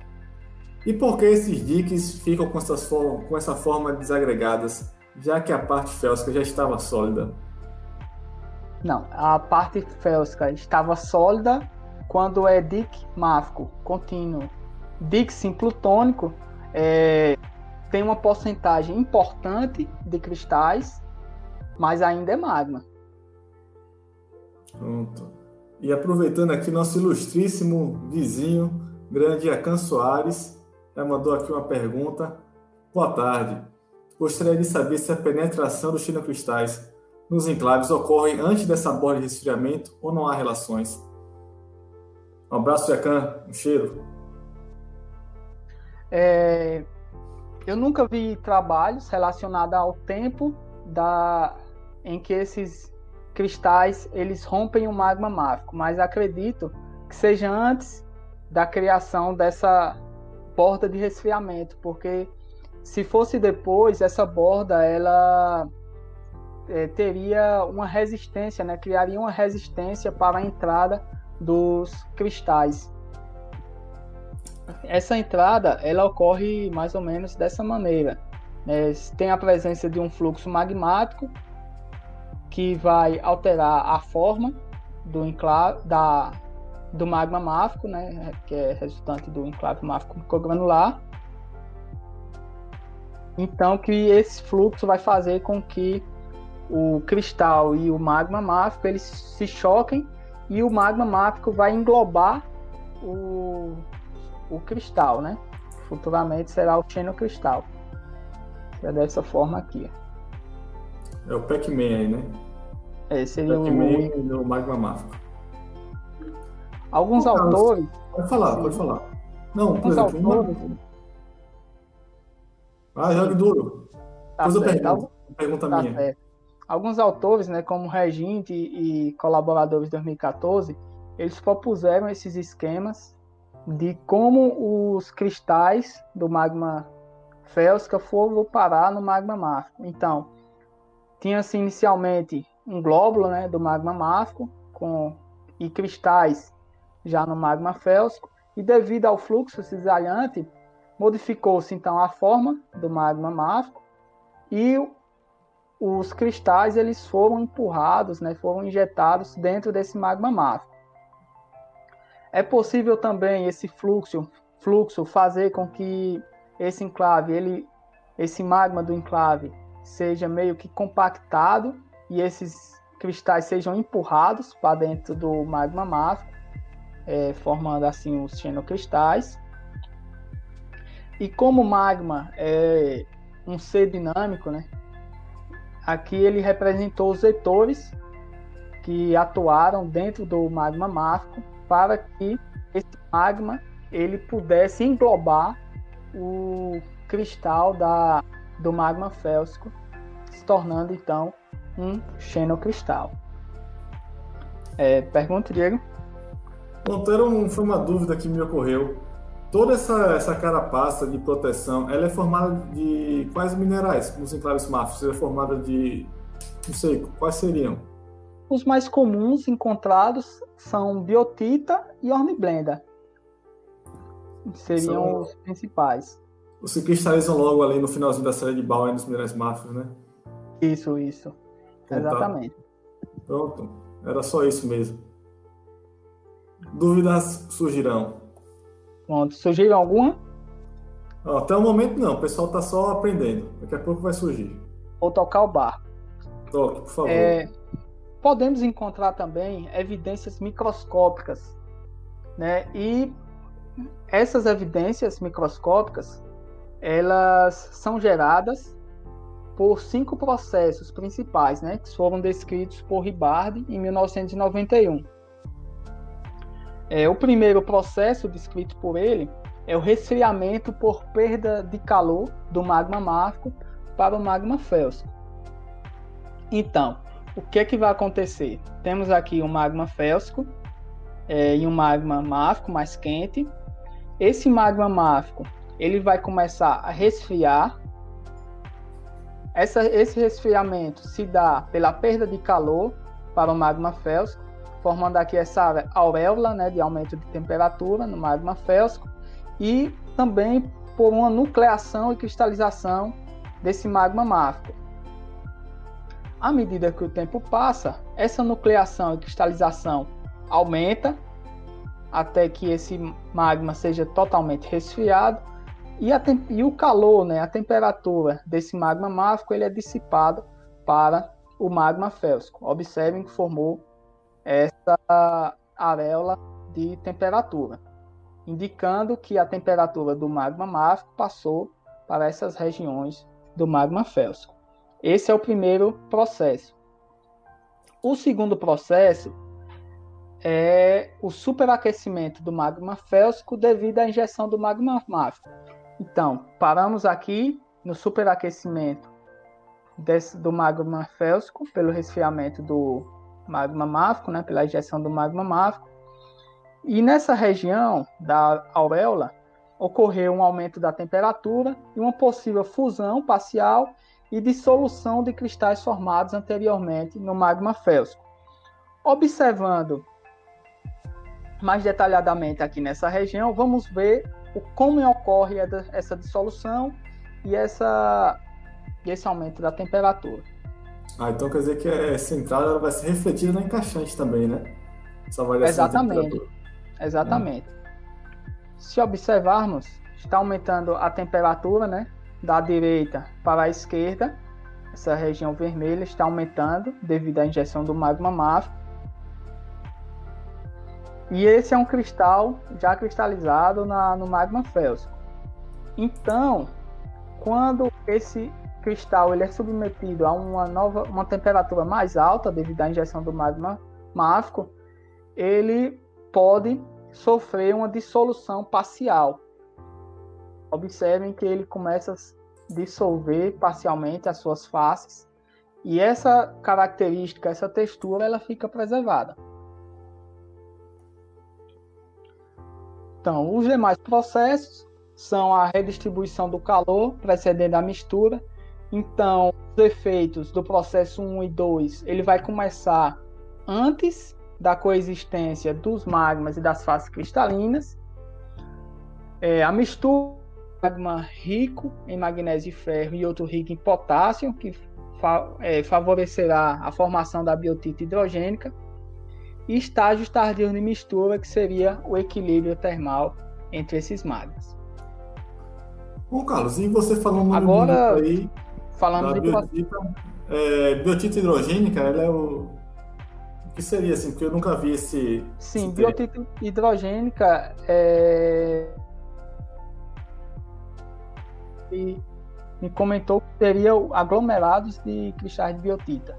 E por que esses diques ficam com, essas com essa forma desagregadas, já que a parte félsica já estava sólida? Não, a parte félsica estava sólida quando é Dick máfico contínuo. Dick sim plutônico é, tem uma porcentagem importante de cristais, mas ainda é magma. Pronto. E aproveitando aqui nosso ilustríssimo vizinho, grande Acan Soares, já mandou aqui uma pergunta. Boa tarde. Gostaria de saber se a penetração dos cristais nos enclaves ocorre antes dessa borda de resfriamento ou não há relações. Um abraço, Jacan. Um cheiro. É, eu nunca vi trabalhos relacionados ao tempo da, em que esses cristais eles rompem o magma máfico, mas acredito que seja antes da criação dessa borda de resfriamento, porque se fosse depois, essa borda ela é, teria uma resistência, né? criaria uma resistência para a entrada dos cristais. Essa entrada ela ocorre mais ou menos dessa maneira. É, tem a presença de um fluxo magmático que vai alterar a forma do enclave da, do magma máfico, né, que é resultante do enclave máfico microgranular. Então que esse fluxo vai fazer com que o cristal e o magma máfico eles se choquem e o magma máfico vai englobar o, o cristal, né? Futuramente será o xenocristal. É dessa forma aqui. É o Pac-Man aí, né? É, seria Pac-Man o... no magma máfico. Alguns autores... Pode falar, pode falar. Não, por exemplo... Autores... Ah, jogue duro. Tá Depois eu pergunto. Pergunta tá minha. Certo. Alguns autores, né, como Reginte e colaboradores de 2014, eles propuseram esses esquemas de como os cristais do magma félsica foram parar no magma máfico. Então, tinha-se inicialmente um glóbulo né, do magma máfico com, e cristais já no magma félsico, e devido ao fluxo cisalhante, modificou-se então a forma do magma máfico e os cristais eles foram empurrados, né, foram injetados dentro desse magma máfico. É possível também esse fluxo, fluxo fazer com que esse enclave, ele, esse magma do enclave seja meio que compactado e esses cristais sejam empurrados para dentro do magma máfico, é, formando assim os xenocristais. E como o magma é um ser dinâmico, né? Aqui ele representou os vetores que atuaram dentro do magma máfico para que esse magma ele pudesse englobar o cristal da, do magma félsico, se tornando então um xenocristal. É, pergunta, Diego? Monteiro, foi uma dúvida que me ocorreu. Toda essa, essa carapaça de proteção, ela é formada de quais minerais nos enclaves máficos? Ela é formada de, não sei, quais seriam? Os mais comuns encontrados são biotita e hornblenda. Seriam são... os principais. Os que cristalizam logo ali no finalzinho da série de Bauer nos minerais máficos, né? Isso, isso. Então, tá. Exatamente. Tá. Pronto. Era só isso mesmo. Dúvidas surgirão. Pronto. Surgiu alguma? Até o momento não, o pessoal está só aprendendo. Daqui a pouco vai surgir. Vou tocar o bar. Toque, por favor. É, podemos encontrar também evidências microscópicas, né? E essas evidências microscópicas, elas são geradas por cinco processos principais, né? Que foram descritos por Ribard em 1991. É, o primeiro processo descrito por ele é o resfriamento por perda de calor do magma máfico para o magma félsico. Então, o que é que vai acontecer? Temos aqui um magma félsico é, e um magma máfico mais quente. Esse magma máfico ele vai começar a resfriar. Essa, esse resfriamento se dá pela perda de calor para o magma félsico formando aqui essa auréola né, de aumento de temperatura no magma félsico e também por uma nucleação e cristalização desse magma máfico. À medida que o tempo passa, essa nucleação e cristalização aumenta até que esse magma seja totalmente resfriado e, e o calor, né, a temperatura desse magma máfico, ele é dissipado para o magma félsico. Observem que formou essa areola de temperatura, indicando que a temperatura do magma máfico passou para essas regiões do magma félsico. Esse é o primeiro processo. O segundo processo é o superaquecimento do magma félsico devido à injeção do magma máfico. Então, paramos aqui no superaquecimento desse, do magma félsico pelo resfriamento do magma máfico, né, pela injeção do magma máfico. E nessa região da auréola ocorreu um aumento da temperatura e uma possível fusão parcial e dissolução de cristais formados anteriormente no magma félsico. Observando mais detalhadamente aqui nessa região, vamos ver o, como ocorre essa dissolução e, essa, esse aumento da temperatura. Ah, então quer dizer que essa entrada ela vai ser refletida na encaixante também, né? Essa variação Exatamente. Exatamente. É. Se observarmos, está aumentando a temperatura, né? da direita para a esquerda, essa região vermelha está aumentando devido à injeção do magma máfico. E esse é um cristal já cristalizado na, no magma félsico. Então, quando esse cristal ele é submetido a uma nova uma temperatura mais alta devido à injeção do magma máfico, ele pode sofrer uma dissolução parcial. Observem que ele começa a dissolver parcialmente as suas faces e essa característica, essa textura, ela fica preservada. Então, os demais processos são a redistribuição do calor precedendo a mistura. Então, os efeitos do processo 1 e 2, ele vai começar antes da coexistência dos magmas e das faces cristalinas. É, a mistura magma rico em magnésio e ferro e outro rico em potássio, que fa é, favorecerá a formação da biotita hidrogênica, e estágios tardios de mistura, que seria o equilíbrio termal entre esses magmas. Bom, Carlos, e você falando Agora, aí falando da de biotita, é, biotita hidrogênica, ela é o que seria assim? Porque eu nunca vi esse. Sim, esse biotita hidrogênica é. E me comentou que seria aglomerados de cristais de biotita.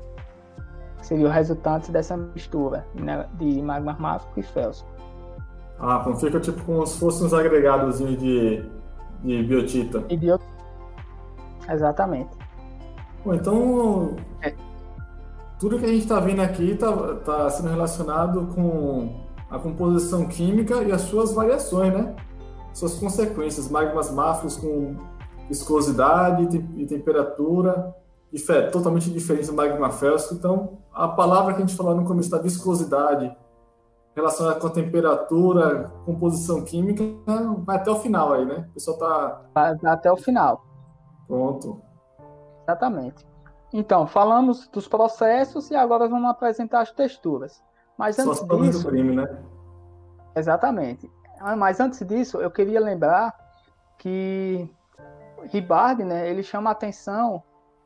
Que seria o resultante dessa mistura né, de magma máfico e félsico. Ah, então fica tipo como se fossem uns agregados de, de biotita. E biotita. Exatamente. Bom, então. É tudo que a gente está vendo aqui está tá sendo relacionado com a composição química e as suas variações, né? Suas consequências, magmas máficos com viscosidade e temperatura, totalmente diferente do magma félsico. Então, a palavra que a gente falou no começo da viscosidade, relacionada com a temperatura, composição química, vai até o final aí, né? O pessoal tá... Vai até o final. Pronto. Exatamente. Então, falamos dos processos e agora vamos apresentar as texturas. Mas antes disso, crime, né? Exatamente. Ah, mas antes disso, eu queria lembrar que Ribard, né, ele chama a atenção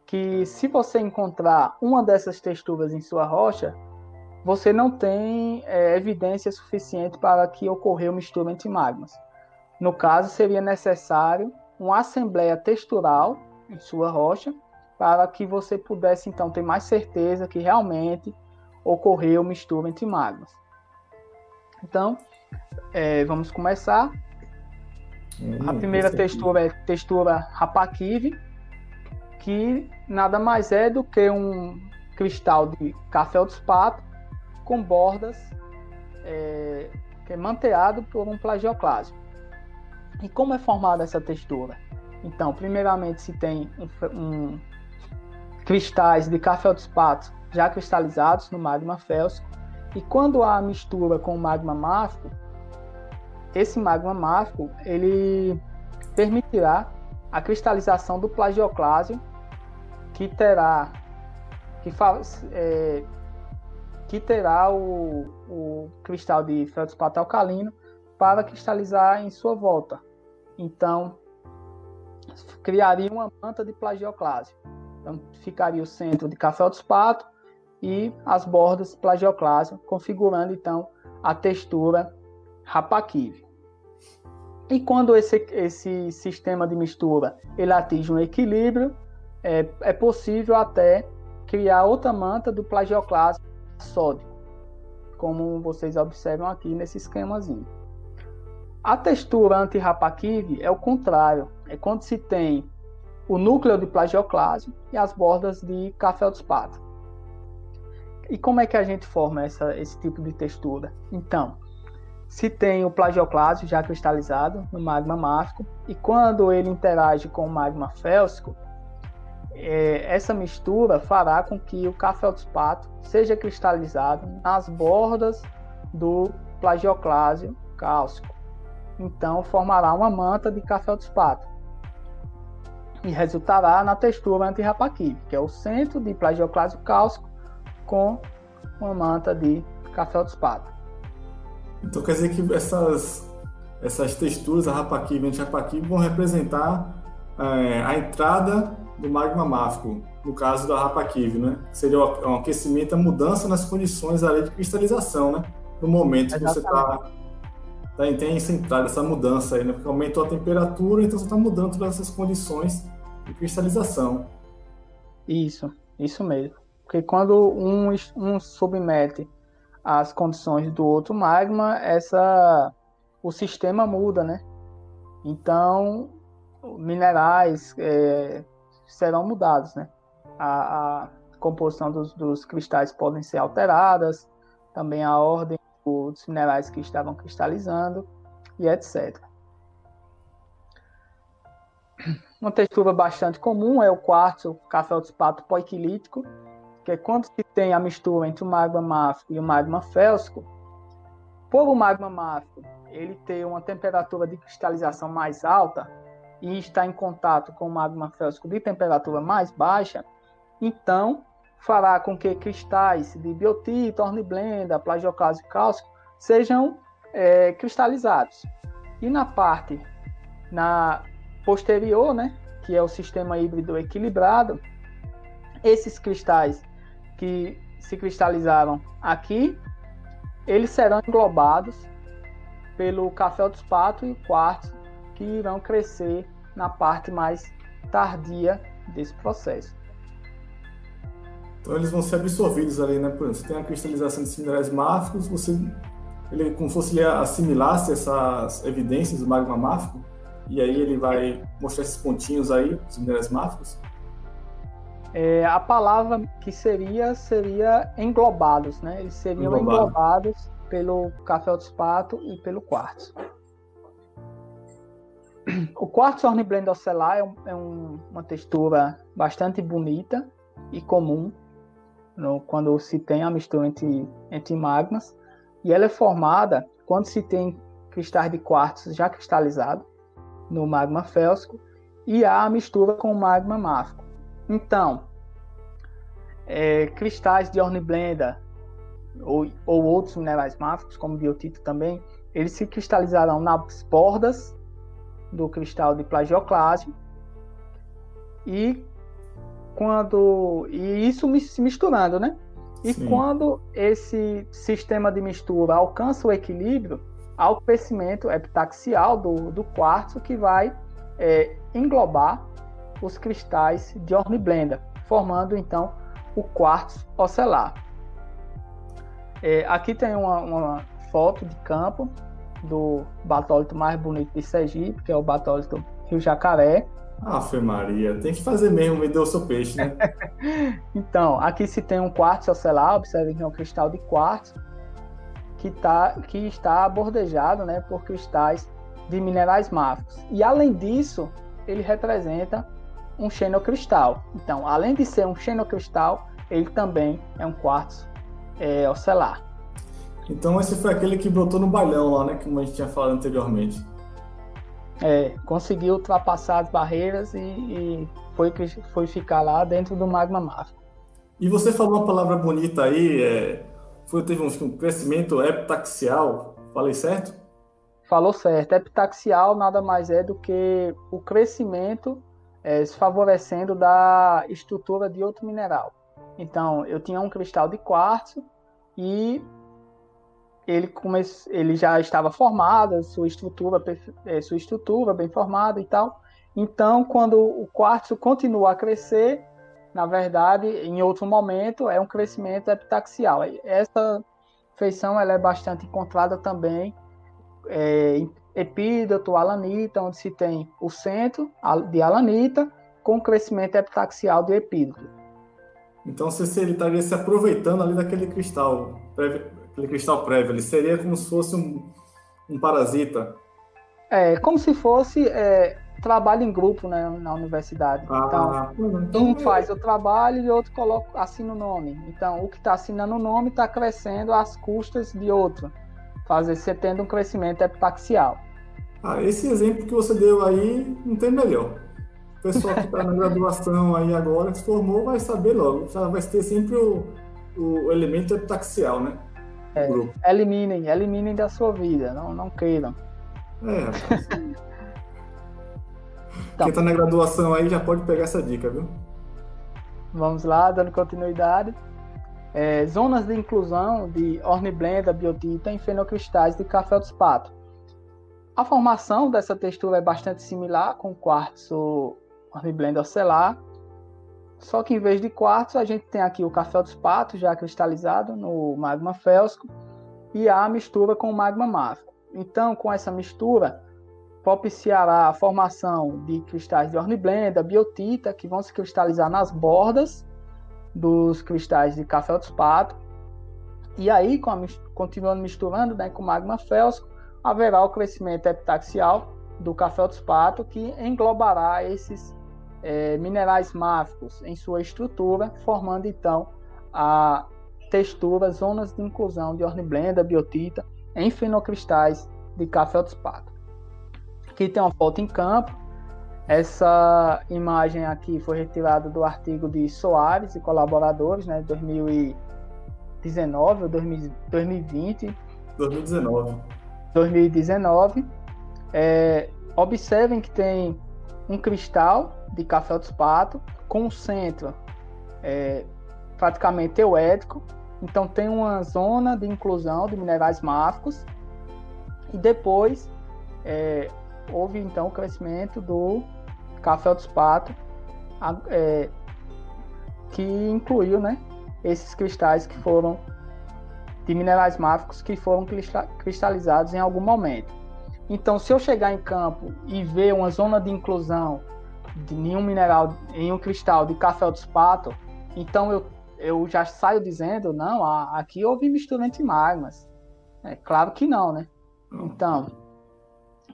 que se você encontrar uma dessas texturas em sua rocha, você não tem é, evidência suficiente para que ocorreu mistura entre magmas. No caso, seria necessário uma assembleia textural em sua rocha para que você pudesse então ter mais certeza que realmente ocorreu mistura entre magmas. Então, é, vamos começar. Hum, a primeira textura é textura Rapakive, que nada mais é do que um cristal de café pato com bordas é, que é manteado por um plagioclásio. E como é formada essa textura? Então, primeiramente se tem um, um cristais de café-feldspato já cristalizados no magma félsico. E quando há mistura com o magma máfico, esse magma máfico ele permitirá a cristalização do plagioclásio, que terá que, é, que terá o, o cristal de feldspato alcalino para cristalizar em sua volta. Então, criaria uma manta de plagioclásio. Então, ficaria o centro de café pato e as bordas plagioclásio, configurando então a textura rapaquive. E quando esse, esse sistema de mistura ele atinge um equilíbrio, é, é possível até criar outra manta do plagioclásio sódio, como vocês observam aqui nesse esquemazinho. A textura anti-rapaquive é o contrário, é quando se tem o núcleo de plagioclásio e as bordas de café-feldspato. E como é que a gente forma essa, esse tipo de textura? Então, se tem o plagioclásio já cristalizado no magma máfico e quando ele interage com o magma félsico, é, essa mistura fará com que o café-feldspato seja cristalizado nas bordas do plagioclásio cálcico. Então, formará uma manta de café-feldspato e resultará na textura antirrapaquive, que é o centro de plagioclásio cálcico com uma manta de café espada. Então quer dizer que essas, essas texturas, a rapaquive e antirrapaquive, vão representar é, a entrada do magma máfico, no caso da Rapakiv, né? Seria um aquecimento, a mudança nas condições ali de cristalização, né? No momento que você está tá, tem essa entrada, essa mudança aí, né? Porque aumentou a temperatura, então você está mudando todas essas condições de cristalização. Isso, isso mesmo. Porque quando um, um submete as condições do outro magma, essa o sistema muda, né? Então, minerais é, serão mudados, né? A, a composição dos, dos, cristais podem ser alteradas, também a ordem dos minerais que estavam cristalizando e etc. Uma textura bastante comum é o quartzo café feldespato poiquilítico, que é quando se tem a mistura entre o magma máfico e o magma félsico, por o magma máfico ele ter uma temperatura de cristalização mais alta e está em contato com o magma félsico de temperatura mais baixa, então fará com que cristais de biotito, horniblenda, plagioclase e cálcico sejam é, cristalizados. E na parte na posterior, né, que é o sistema híbrido equilibrado, esses cristais que se cristalizaram aqui, eles serão englobados pelo café dos patos e quartzo, que irão crescer na parte mais tardia desse processo. Então eles vão ser absorvidos ali, né? Por exemplo, você tem a cristalização de minerais máficos, você ele como se ele assimilasse essas evidências do magma máfico, e aí ele vai mostrar esses pontinhos aí, os minerais máficos, é, a palavra que seria seria englobados, né? Eles seriam Englobado. englobados pelo café pato e pelo quartzo. O quartzo hornblende ocelar é, um, é um, uma textura bastante bonita e comum no, quando se tem a mistura entre, entre magmas. E ela é formada quando se tem cristais de quartzo já cristalizado no magma félsico e há a mistura com o magma máfico. Então, é, cristais de horniblenda ou, ou outros minerais máficos, como biotito também, eles se cristalizarão nas bordas do cristal de plagioclase e quando e isso se misturando, né? E Sim. quando esse sistema de mistura alcança o equilíbrio, há o crescimento epitaxial do, do quartzo que vai é, englobar os cristais de horniblenda, formando então o quartzo ocelar. É, aqui tem uma, uma, foto de campo do batólito mais bonito de Sergipe, que é o batólito Rio Jacaré. Afe Maria, tem que fazer mesmo, me deu o seu peixe, né? então, aqui se tem um quartzo ocelar, observe que é um cristal de quartzo, que, tá, que está bordejado né, por cristais de minerais máficos. E além disso, ele representa um xenocristal. Então, além de ser um xenocristal, ele também é um quartzo é, ocelar. Então, esse foi aquele que brotou no bailão lá, né? Como a gente tinha falado anteriormente. É, conseguiu ultrapassar as barreiras e, e foi, foi ficar lá dentro do magma máfico. E você falou uma palavra bonita aí, é, foi, teve um, um crescimento heptaxial, falei certo? Falou certo. Heptaxial nada mais é do que o crescimento é, se favorecendo da estrutura de outro mineral. Então, eu tinha um cristal de quartzo e ele, come... ele já estava formado, sua estrutura, é, sua estrutura bem formada e tal. Então, quando o quartzo continua a crescer, na verdade, em outro momento, é um crescimento epitaxial. Essa feição ela é bastante encontrada também é, em epídoto, alanita, onde se tem o centro de alanita com crescimento epitaxial de epídoto. Então, se ele estaria se aproveitando ali daquele cristal, aquele cristal prévio, ele seria como se fosse um, um parasita. É, como se fosse é, trabalho em grupo né, na universidade. Ah, então, um faz o trabalho e outro coloca, assina o nome. Então, o que está assinando o nome está crescendo às custas de outro fazer você tendo um crescimento epitaxial. Ah, esse exemplo que você deu aí não tem melhor. O pessoal que está na graduação aí agora, que se formou, vai saber logo. Vai ter sempre o, o elemento epitaxial, né? É, eliminem, eliminem da sua vida, não, não queiram. É, Então, Quem está na graduação aí já pode pegar essa dica, viu? Vamos lá, dando continuidade. É, zonas de inclusão de orniblenda, biotita em fenocristais de café dos patos. A formação dessa textura é bastante similar com quartzo horniblenda ocelar, só que em vez de quartzo a gente tem aqui o café dos patos já cristalizado no magma félsico e a mistura com o magma máfico. Então, com essa mistura, propiciará a formação de cristais de orniblenda, biotita, que vão se cristalizar nas bordas dos cristais de patos. E aí, continuando misturando né, com magma félsico, haverá o crescimento epitaxial do patos, que englobará esses é, minerais máficos em sua estrutura, formando então a textura, zonas de inclusão de orniblenda, biotita em fenocristais de café Aqui tem uma foto em campo. Essa imagem aqui foi retirada do artigo de Soares e colaboradores, né, 2019 ou 2020. 2019. 2019. É, observem que tem um cristal de café dos patos com um centro é, praticamente euético. Então tem uma zona de inclusão de minerais máficos e depois é, houve então o crescimento do café dos patos, é, que incluiu né, esses cristais que foram de minerais máficos que foram cristalizados em algum momento. Então, se eu chegar em campo e ver uma zona de inclusão de nenhum mineral em um cristal de café dos patos, então eu, eu já saio dizendo, não, aqui houve mistura entre magmas. É claro que não, né? Então,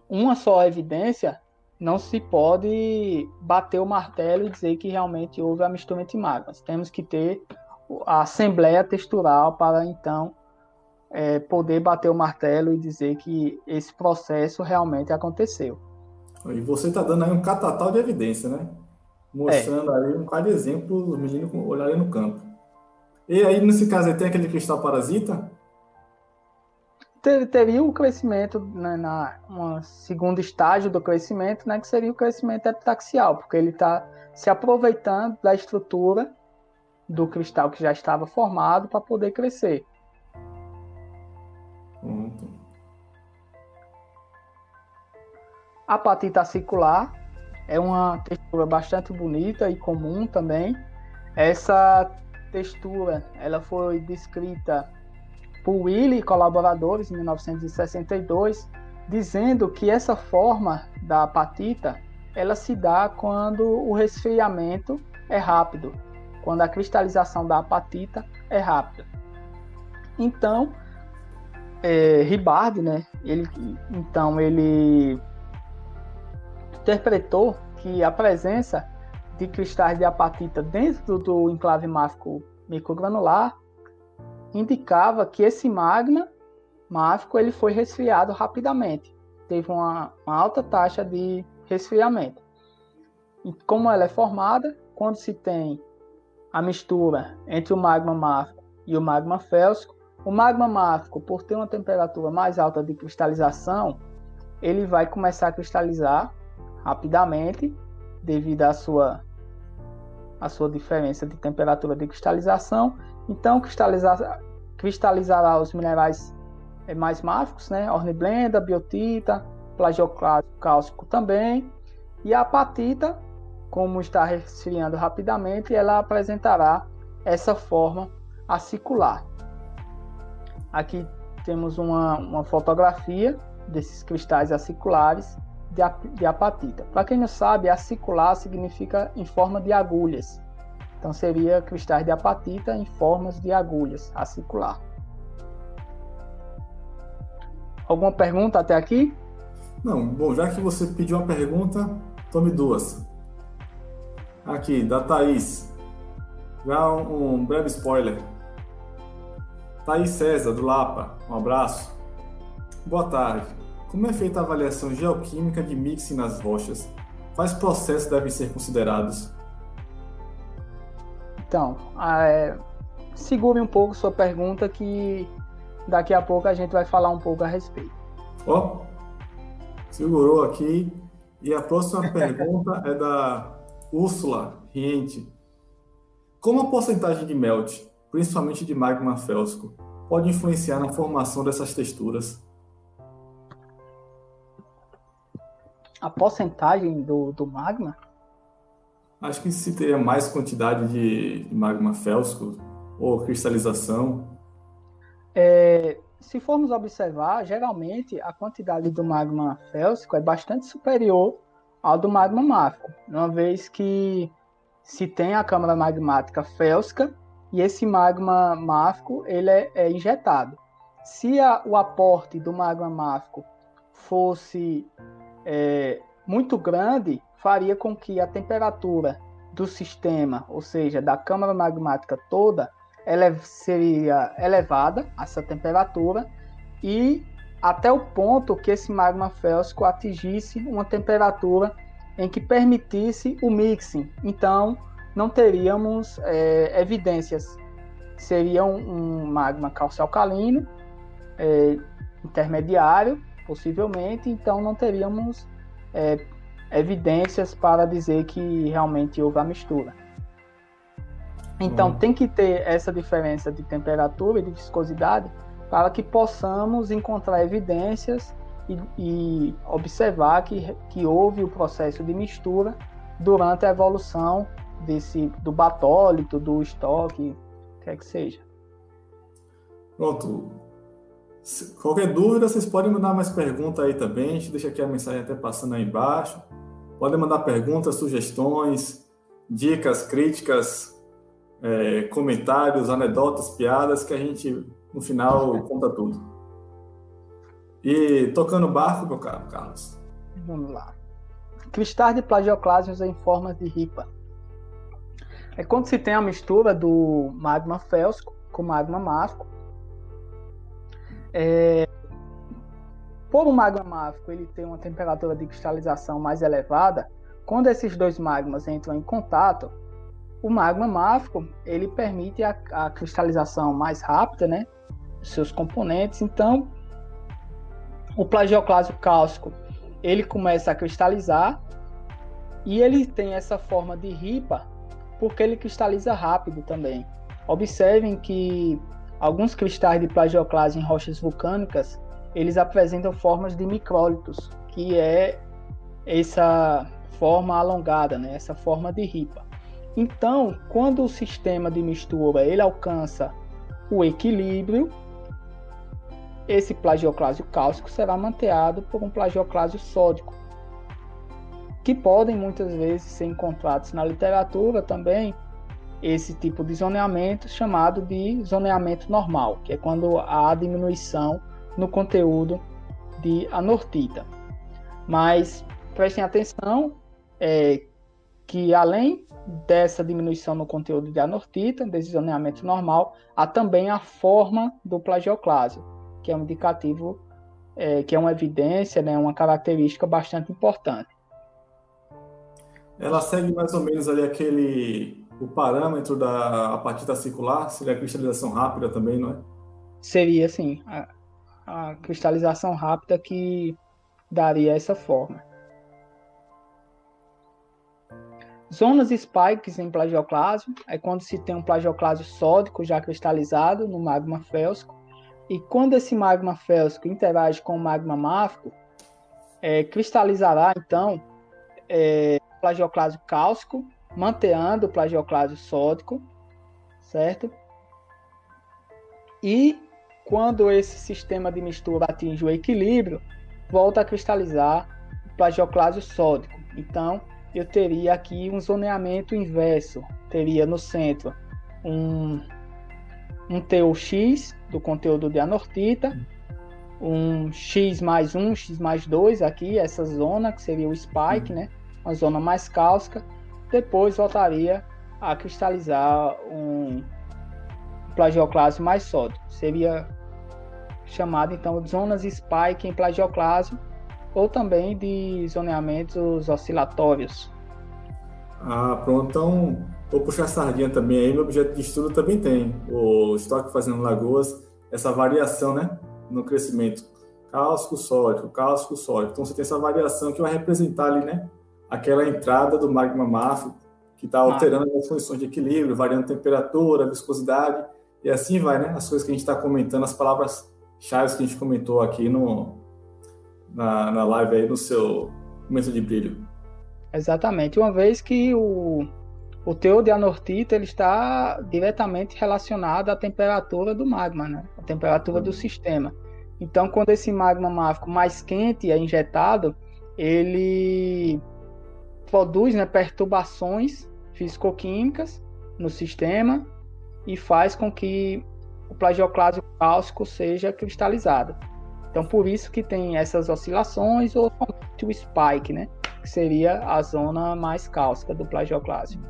uma só evidência não se pode bater o martelo e dizer que realmente houve a mistura entre magmas. Temos que ter a assembleia textural para então é, poder bater o martelo e dizer que esse processo realmente aconteceu. E você está dando aí um catatal de evidência, né? Mostrando é. aí um cara de exemplo, os meninos olharem no campo. E aí, nesse caso, tem aquele cristal parasita? Ter, teria o crescimento né, na uma segundo estágio do crescimento, né, que seria o crescimento epitaxial, porque ele está se aproveitando da estrutura do cristal que já estava formado para poder crescer. A patita acicular é uma textura bastante bonita e comum também. Essa textura ela foi descrita por Willy e colaboradores em 1962, dizendo que essa forma da apatita ela se dá quando o resfriamento é rápido, quando a cristalização da apatita é rápida. Então, é, Ribard, né, ele, então ele interpretou que a presença de cristais de apatita dentro do enclave máfico microgranular indicava que esse magma máfico ele foi resfriado rapidamente. Teve uma, uma alta taxa de resfriamento. E como ela é formada, quando se tem a mistura entre o magma máfico e o magma félsico, o magma máfico, por ter uma temperatura mais alta de cristalização, ele vai começar a cristalizar rapidamente devido à sua, à sua diferença de temperatura de cristalização então, cristalizar, cristalizará os minerais eh, mais máficos, né? Orniblenda, biotita, plagiocálcico também. E a apatita, como está resfriando rapidamente, ela apresentará essa forma acicular. Aqui temos uma, uma fotografia desses cristais aciculares de, de apatita. Para quem não sabe, acicular significa em forma de agulhas. Então seria cristais de apatita em formas de agulhas acicular. Alguma pergunta até aqui? Não, bom, já que você pediu uma pergunta, tome duas. Aqui, da Thaís. Já um, um breve spoiler. Thaís César, do Lapa, um abraço. Boa tarde. Como é feita a avaliação geoquímica de mixing nas rochas? Quais processos devem ser considerados? Então, é, segure um pouco sua pergunta que daqui a pouco a gente vai falar um pouco a respeito. Ó, oh, segurou aqui. E a próxima pergunta é da Úrsula Riente. Como a porcentagem de melt, principalmente de magma félsico, pode influenciar na formação dessas texturas? A porcentagem do, do magma? Acho que se teria mais quantidade de, magma félsico ou cristalização. É, se formos observar, geralmente a quantidade do magma félsico é bastante superior ao do magma máfico, uma vez que se tem a câmara magmática félsica e esse magma máfico ele é, é injetado. Se a, o aporte do magma máfico fosse é, muito grande, faria com que a temperatura do sistema, ou seja, da câmara magmática toda, ela seria elevada, essa temperatura, e até o ponto que esse magma félsico atingisse uma temperatura em que permitisse o mixing. Então, não teríamos é, evidências. Seria um, um magma calcio-alcalino é, intermediário, possivelmente, então não teríamos é, evidências para dizer que realmente houve a mistura. Então, hum. tem que ter essa diferença de temperatura e de viscosidade para que possamos encontrar evidências e, e, observar que, que houve o processo de mistura durante a evolução desse, do batólito, do estoque, quer que seja. Pronto. Qualquer dúvida, vocês podem mandar mais perguntas aí também. A gente deixa aqui a mensagem até passando aí embaixo. Podem mandar perguntas, sugestões, dicas, críticas, é, comentários, anedotas, piadas, que a gente, no final, conta tudo. E tocando barco, meu caro Carlos. Vamos lá. Cristais de plagioclásmios em forma de ripa. É quando se tem a mistura do magma félsico com magma máfico. É, por o magma máfico ele tem uma temperatura de cristalização mais elevada, quando esses dois magmas entram em contato, o magma máfico ele permite a, a cristalização mais rápida, né, seus componentes. Então, o plagioclásio cálcico ele começa a cristalizar e ele tem essa forma de ripa porque ele cristaliza rápido também. Observem que alguns cristais de plagioclase em rochas vulcânicas eles apresentam formas de micrólitos, que é essa forma alongada, né? essa forma de ripa. Então, quando o sistema de mistura ele alcança o equilíbrio, esse plagioclásio cálcico será manteado por um plagioclásio sódico, que podem muitas vezes ser encontrados na literatura também esse tipo de zoneamento chamado de zoneamento normal, que é quando há diminuição no conteúdo de anortita. Mas prestem atenção é, que além dessa diminuição no conteúdo de anortita, desse zoneamento normal, há também a forma do plagioclásio, que é um indicativo, é, que é uma evidência, né, uma característica bastante importante. Ela segue mais ou menos ali aquele o parâmetro da apatita circular, seria a cristalização rápida também, não é? Seria, sim a cristalização rápida que daria essa forma. Zonas spikes em plagioclásio é quando se tem um plagioclásio sódico já cristalizado no magma félsico e quando esse magma félsico interage com o magma máfico, é, cristalizará então é, plagioclásio cálcico, mantendo o plagioclásio sódico, certo? E quando esse sistema de mistura atinge o equilíbrio, volta a cristalizar o plagioclásio sódico. Então, eu teria aqui um zoneamento inverso. Teria no centro um, um TOX do conteúdo de anortita, um X mais 1, X mais 2 aqui, essa zona que seria o spike, né? Uma zona mais cáustica. Depois voltaria a cristalizar um plagioclásio mais sódico. Seria chamado então de zonas spike em plagioclase ou também de zoneamentos oscilatórios. Ah, pronto. Então, vou puxar a sardinha também aí. Meu objeto de estudo também tem o estoque fazendo lagoas, essa variação né, no crescimento. cálcico, sódico, cálcico, sódico. Então você tem essa variação que vai representar ali, né? Aquela entrada do magma máfico que está alterando as condições de equilíbrio, variando temperatura, viscosidade, e assim vai, né? As coisas que a gente está comentando, as palavras-chave que a gente comentou aqui no, na, na live aí, no seu momento de brilho. Exatamente. Uma vez que o, o teor de anortita ele está diretamente relacionado à temperatura do magma, né? A temperatura do sistema. Então, quando esse magma máfico mais quente é injetado, ele produz né, perturbações físico-químicas no sistema e faz com que o plagioclásio cálcico seja cristalizado. Então, por isso que tem essas oscilações ou o spike, né? Que seria a zona mais cálcica do plagioclásio.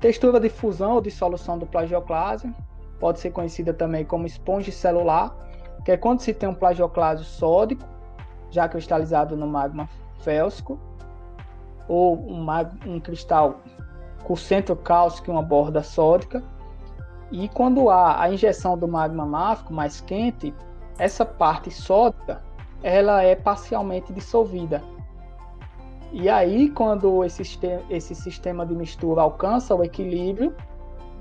Textura de fusão ou dissolução do plagioclásio pode ser conhecida também como esponja celular, que é quando se tem um plagioclásio sódico, já cristalizado no magma félsico, ou um, um cristal com centro cálcico e uma borda sódica. E quando há a injeção do magma máfico mais quente, essa parte sódica ela é parcialmente dissolvida. E aí, quando esse, esse sistema de mistura alcança o equilíbrio,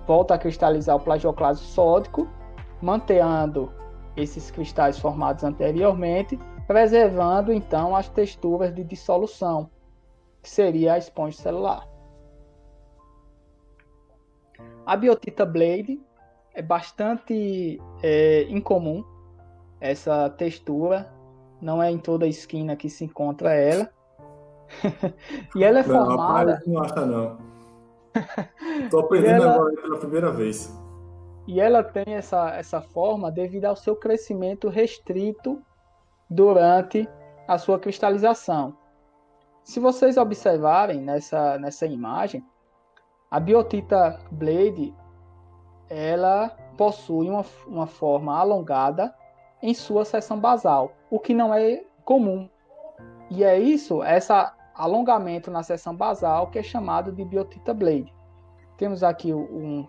volta a cristalizar o plagioclásio sódico, mantendo esses cristais formados anteriormente, preservando então as texturas de dissolução, que seria a esponja celular. A biotita blade é bastante é, incomum essa textura, não é em toda a esquina que se encontra ela. e ela é não, formada. Não acha não. Tô aprendendo ela... agora pela primeira vez. E ela tem essa, essa forma devido ao seu crescimento restrito durante a sua cristalização. Se vocês observarem nessa, nessa imagem, a biotita blade ela possui uma, uma forma alongada em sua seção basal, o que não é comum. E é isso, essa alongamento na seção basal que é chamado de biotita blade. Temos aqui um,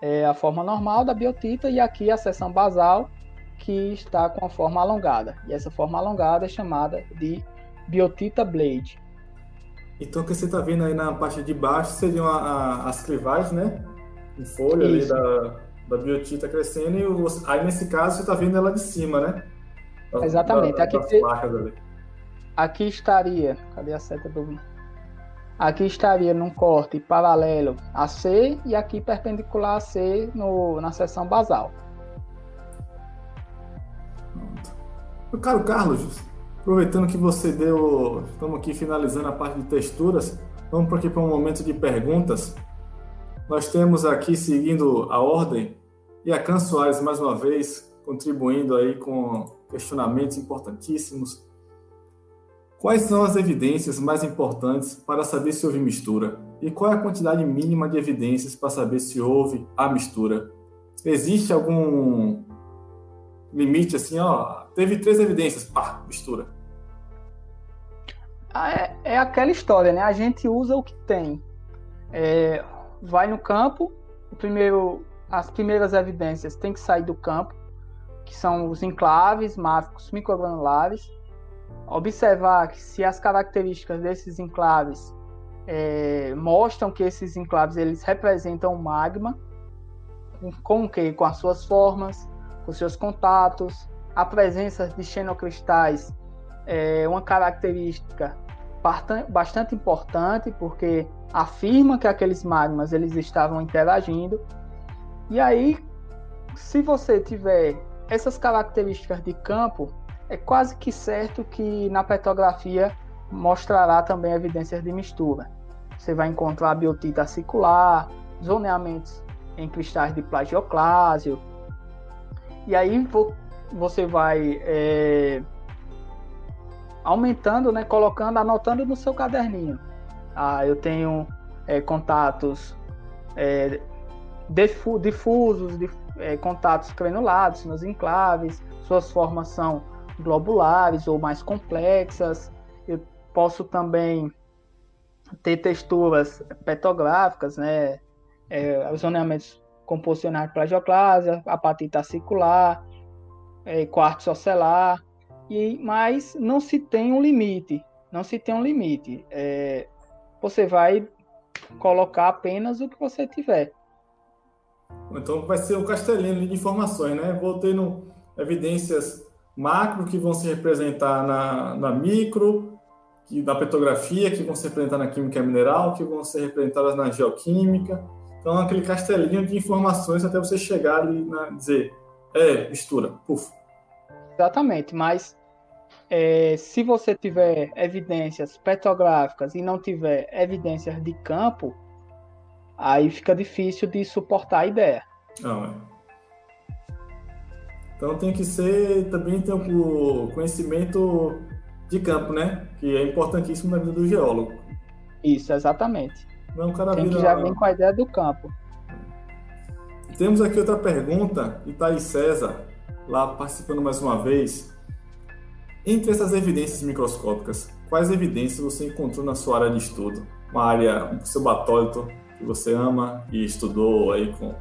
é, a forma normal da biotita e aqui a seção basal que está com a forma alongada. E essa forma alongada é chamada de biotita blade. Então o que você está vendo aí na parte de baixo seriam a, a, as clivagens, né? Em folha Isso. ali da, da biotita crescendo e o, aí nesse caso você está vendo ela de cima, né? Exatamente. Da, aqui, te... aqui estaria. Cadê a seta do. Aqui estaria num corte paralelo a C e aqui perpendicular a C no, na seção basal. Caro Carlos, Aproveitando que você deu, estamos aqui finalizando a parte de texturas, vamos aqui para um momento de perguntas. Nós temos aqui, seguindo a ordem, e a Soares, mais uma vez, contribuindo aí com questionamentos importantíssimos. Quais são as evidências mais importantes para saber se houve mistura? E qual é a quantidade mínima de evidências para saber se houve a mistura? Existe algum limite assim, ó, teve três evidências, pá, mistura. Ah, é, é aquela história, né? A gente usa o que tem. É, vai no campo, o primeiro, as primeiras evidências têm que sair do campo, que são os enclaves máficos microgranulares. Observar que se as características desses enclaves é, mostram que esses enclaves eles representam o magma, com o que? Com as suas formas, com seus contatos, a presença de xenocristais é uma característica bastante importante porque afirma que aqueles magmas eles estavam interagindo. E aí, se você tiver essas características de campo, é quase que certo que na petrografia mostrará também evidências de mistura. Você vai encontrar biotita circular, zoneamentos em cristais de plagioclásio. E aí você vai é, aumentando, né, colocando, anotando no seu caderninho. Ah, eu tenho é, contatos é, difusos, dif é, contatos granulados nos enclaves, suas formas são globulares ou mais complexas. Eu posso também ter texturas petográficas, né, é, zoneamentos composicionais de plagioclásia, apatita circular, é, quartzo ocelar, e, mas não se tem um limite, não se tem um limite. É, você vai colocar apenas o que você tiver. Então vai ser o castelinho de informações, né? Vou tendo evidências macro que vão se representar na, na micro, que, na petrografia, que vão se representar na química mineral, que vão ser representadas na geoquímica. Então, aquele castelinho de informações até você chegar ali na dizer, é, mistura, puf. Exatamente, mas é, se você tiver evidências petrográficas e não tiver evidências de campo, aí fica difícil de suportar a ideia. Não, é. Então tem que ser também ter um conhecimento de campo, né? Que é importantíssimo na vida do geólogo. Isso, exatamente. Não, cara tem que já vem com a ideia do campo. Temos aqui outra pergunta, Itaí César, lá participando mais uma vez. Entre essas evidências microscópicas, quais evidências você encontrou na sua área de estudo? Uma área, um subatólito que você ama e estudou aí com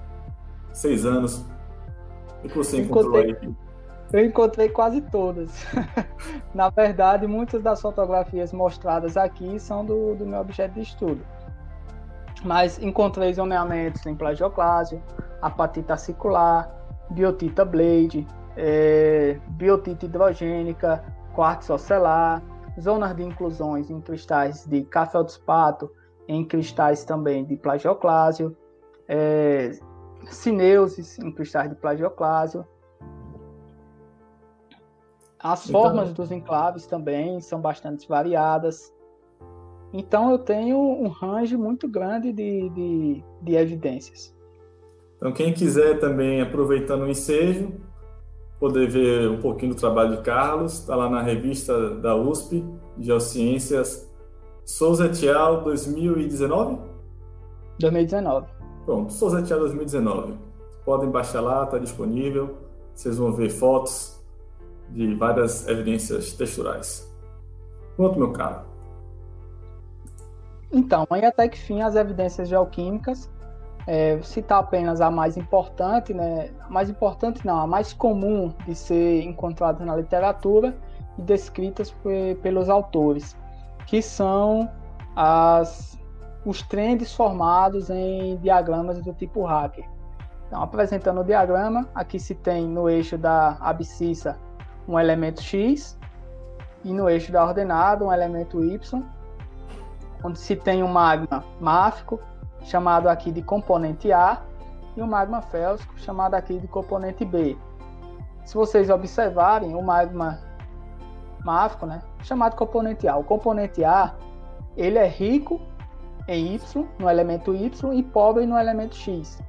seis anos. O que você encontrou encontrei, aí? Eu encontrei quase todas. na verdade, muitas das fotografias mostradas aqui são do, do meu objeto de estudo. Mas encontrei zoneamentos em plagioclásio, apatita circular, biotita blade, é, biotita hidrogênica, quartzo ocelar, zonas de inclusões em cristais de café-do-pato, em cristais também de plagioclásio, é, cineuses em cristais de plagioclásio. As então, formas dos enclaves também são bastante variadas. Então eu tenho um range muito grande de, de, de evidências. Então quem quiser também, aproveitando o ensejo, poder ver um pouquinho do trabalho de Carlos, está lá na revista da USP, Geociências, Souza Etial 2019? 2019. Pronto, Souza Etial 2019. Podem baixar lá, está disponível. Vocês vão ver fotos de várias evidências texturais. Pronto, meu caro. Então, aí até que fim as evidências geoquímicas é, citar apenas a mais importante, né? A mais importante não, a mais comum de ser encontrada na literatura e descritas pelos autores, que são as, os trends formados em diagramas do tipo Hacker. Então, apresentando o diagrama, aqui se tem no eixo da abscissa um elemento X e no eixo da ordenada um elemento Y, onde se tem um magma máfico chamado aqui de componente A, e o magma félsico, chamado aqui de componente B. Se vocês observarem, o magma máfico, né, chamado componente A. O componente A, ele é rico em Y, no elemento Y, e pobre no elemento X.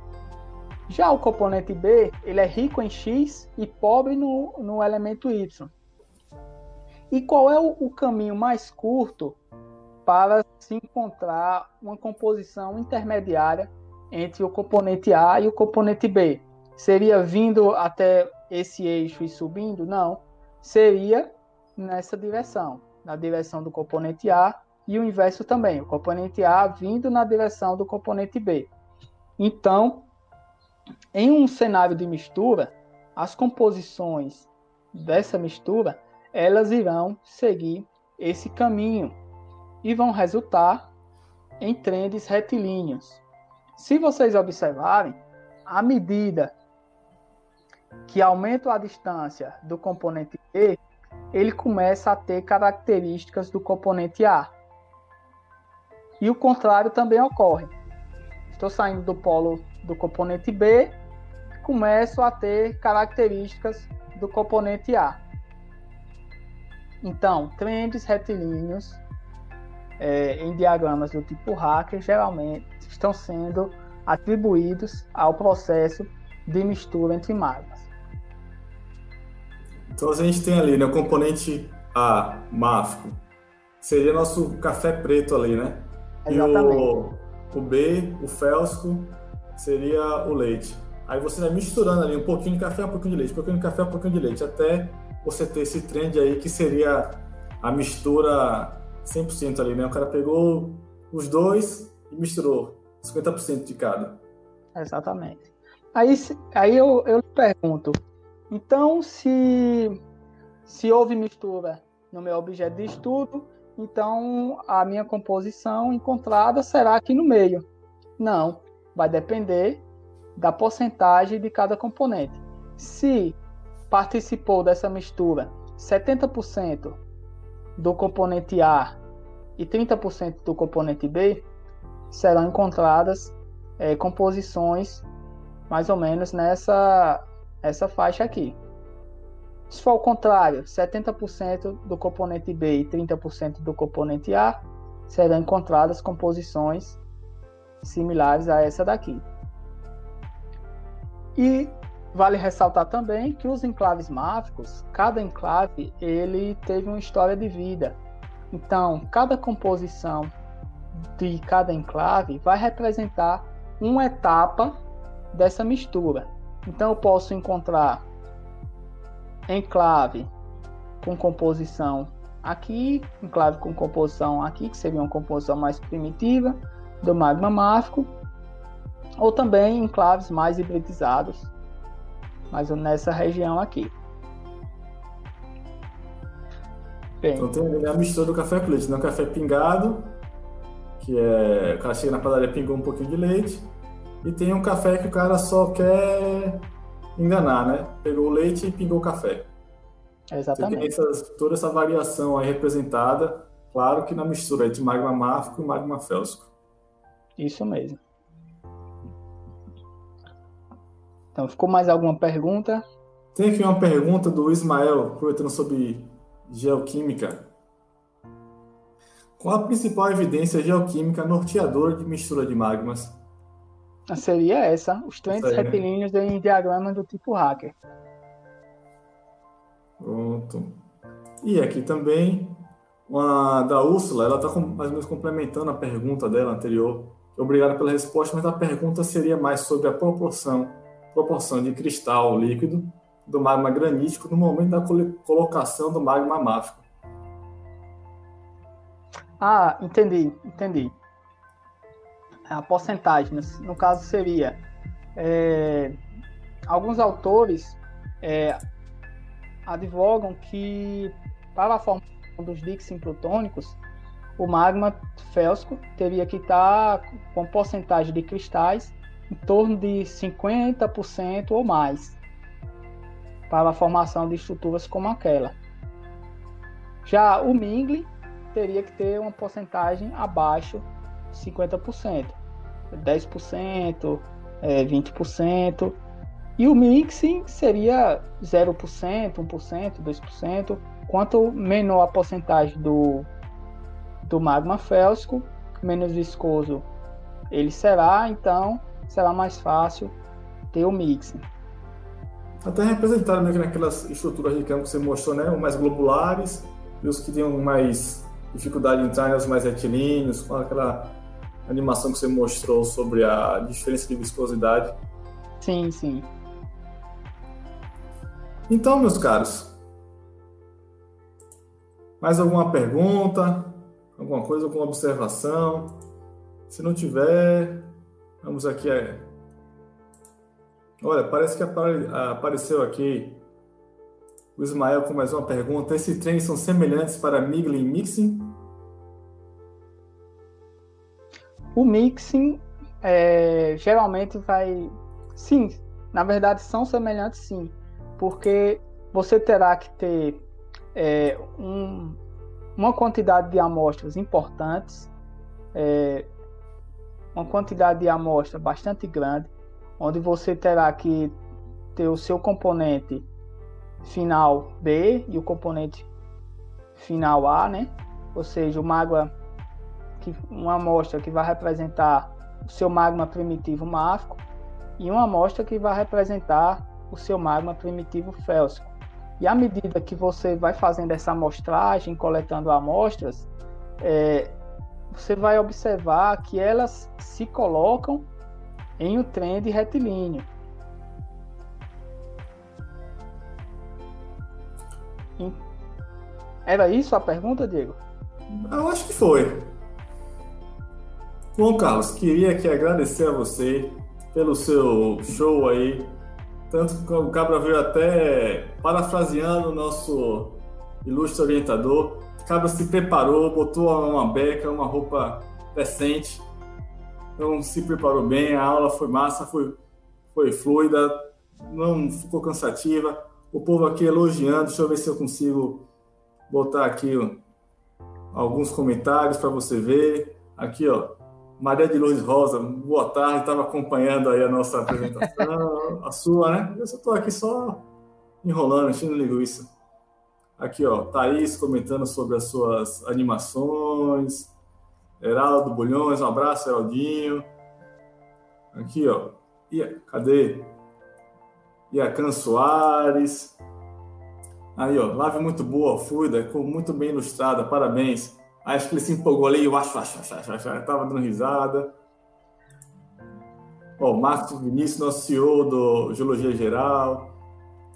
Já o componente B, ele é rico em X e pobre no, no elemento Y. E qual é o, o caminho mais curto para se encontrar uma composição intermediária entre o componente A e o componente B. Seria vindo até esse eixo e subindo? Não. Seria nessa direção, na direção do componente A e o inverso também, o componente A vindo na direção do componente B. Então, em um cenário de mistura, as composições dessa mistura, elas irão seguir esse caminho e vão resultar em trends retilíneos. Se vocês observarem, à medida que aumenta a distância do componente B, ele começa a ter características do componente A. E o contrário também ocorre. Estou saindo do polo do componente B, começo a ter características do componente A. Então, trends retilíneos é, em diagramas do tipo hacker geralmente estão sendo atribuídos ao processo de mistura entre magmas. Então a gente tem ali né, o componente A, máfico, seria nosso café preto ali, né? Exatamente. E o, o B, o félsico, seria o leite. Aí você vai misturando ali um pouquinho de café, um pouquinho de leite, um pouquinho de café, um pouquinho de leite, até você ter esse trend aí que seria a mistura 100% ali, né? O cara pegou os dois e misturou 50% de cada. Exatamente. Aí, aí eu, eu pergunto, então se, se houve mistura no meu objeto de estudo, então a minha composição encontrada será aqui no meio. Não, vai depender da porcentagem de cada componente. Se participou dessa mistura 70% do componente A e 30% do componente B, serão encontradas é, composições mais ou menos nessa essa faixa aqui. Se for ao contrário, 70% do componente B e 30% do componente A, serão encontradas composições similares a essa daqui. E vale ressaltar também que os enclaves máficos, cada enclave, ele teve uma história de vida. Então, cada composição de cada enclave vai representar uma etapa dessa mistura. Então, eu posso encontrar enclave com composição aqui, enclave com composição aqui, que seria uma composição mais primitiva do magma máfico, ou também enclaves mais hibridizados, mas nessa região aqui. Bem, então tem a mistura do café com leite, não café pingado, que é o cara chega na padaria pingou um pouquinho de leite, e tem um café que o cara só quer enganar, né? Pegou o leite e pingou o café. Exatamente. Tem essas, toda essa variação aí representada, claro que na mistura entre magma máfico e magma félsico. Isso mesmo. Então, ficou mais alguma pergunta? Tem aqui uma pergunta do Ismael, aproveitando sobre geoquímica. Qual a principal evidência geoquímica norteadora de mistura de magmas? Seria essa, os trends né? retilíneos em diagramas do tipo hacker. Pronto. E aqui também, uma da Úrsula, ela está mais ou menos complementando a pergunta dela anterior. Obrigado pela resposta, mas a pergunta seria mais sobre a proporção, proporção de cristal líquido do magma granítico no momento da colocação do magma máfico. Ah, entendi, entendi a porcentagem, no caso seria é, alguns autores é, advogam que para a formação dos Dixon plutônicos o magma félsico teria que estar com porcentagem de cristais em torno de 50% ou mais para a formação de estruturas como aquela. Já o Mingle teria que ter uma porcentagem abaixo 50%, 10%, é, 20%. E o mixing seria 0%, 1%, 2%. Quanto menor a porcentagem do, do magma félsico, menos viscoso ele será, então será mais fácil ter o mixing. Até representado meio que naquelas estruturas de campo que você mostrou, né? Os mais globulares e os que tinham mais dificuldade em entrar, os mais retilíneos, com aquela animação que você mostrou sobre a diferença de viscosidade. Sim, sim. Então, meus caros, mais alguma pergunta? Alguma coisa, alguma observação? Se não tiver, vamos aqui. Olha, parece que apareceu aqui o Ismael com mais uma pergunta. Esses treinos são semelhantes para Migling e Mixing? O mixing é, geralmente vai. Sim, na verdade são semelhantes sim, porque você terá que ter é, um, uma quantidade de amostras importantes, é, uma quantidade de amostra bastante grande, onde você terá que ter o seu componente final B e o componente final A, né? Ou seja, o mágoa que, uma amostra que vai representar o seu magma primitivo máfico e uma amostra que vai representar o seu magma primitivo félsico. E à medida que você vai fazendo essa amostragem, coletando amostras, é, você vai observar que elas se colocam em um trend retilíneo. Era isso a pergunta, Diego? Eu acho que foi. Bom, Carlos, queria aqui agradecer a você pelo seu show aí. Tanto que o Cabra veio até parafraseando o nosso ilustre orientador. O Cabra se preparou, botou uma beca, uma roupa decente. Então se preparou bem, a aula foi massa, foi, foi fluida, não ficou cansativa. O povo aqui elogiando, deixa eu ver se eu consigo botar aqui ó, alguns comentários para você ver. Aqui, ó, Maria de Lourdes Rosa, boa tarde, estava acompanhando aí a nossa apresentação, a sua, né? Eu só estou aqui só enrolando, enchendo linguiça. Aqui, ó, Thaís comentando sobre as suas animações. Heraldo Bulhões, um abraço, Heraldinho. Aqui, ó. E, cadê? Iacan Soares. Aí, ó, live muito boa, fluida, muito bem ilustrada, parabéns. Acho que ele se empolgou ali, eu acho, acho, acho, acho, acho, tava dando risada. Ó, Marcos Vinícius, nosso CEO do Geologia Geral.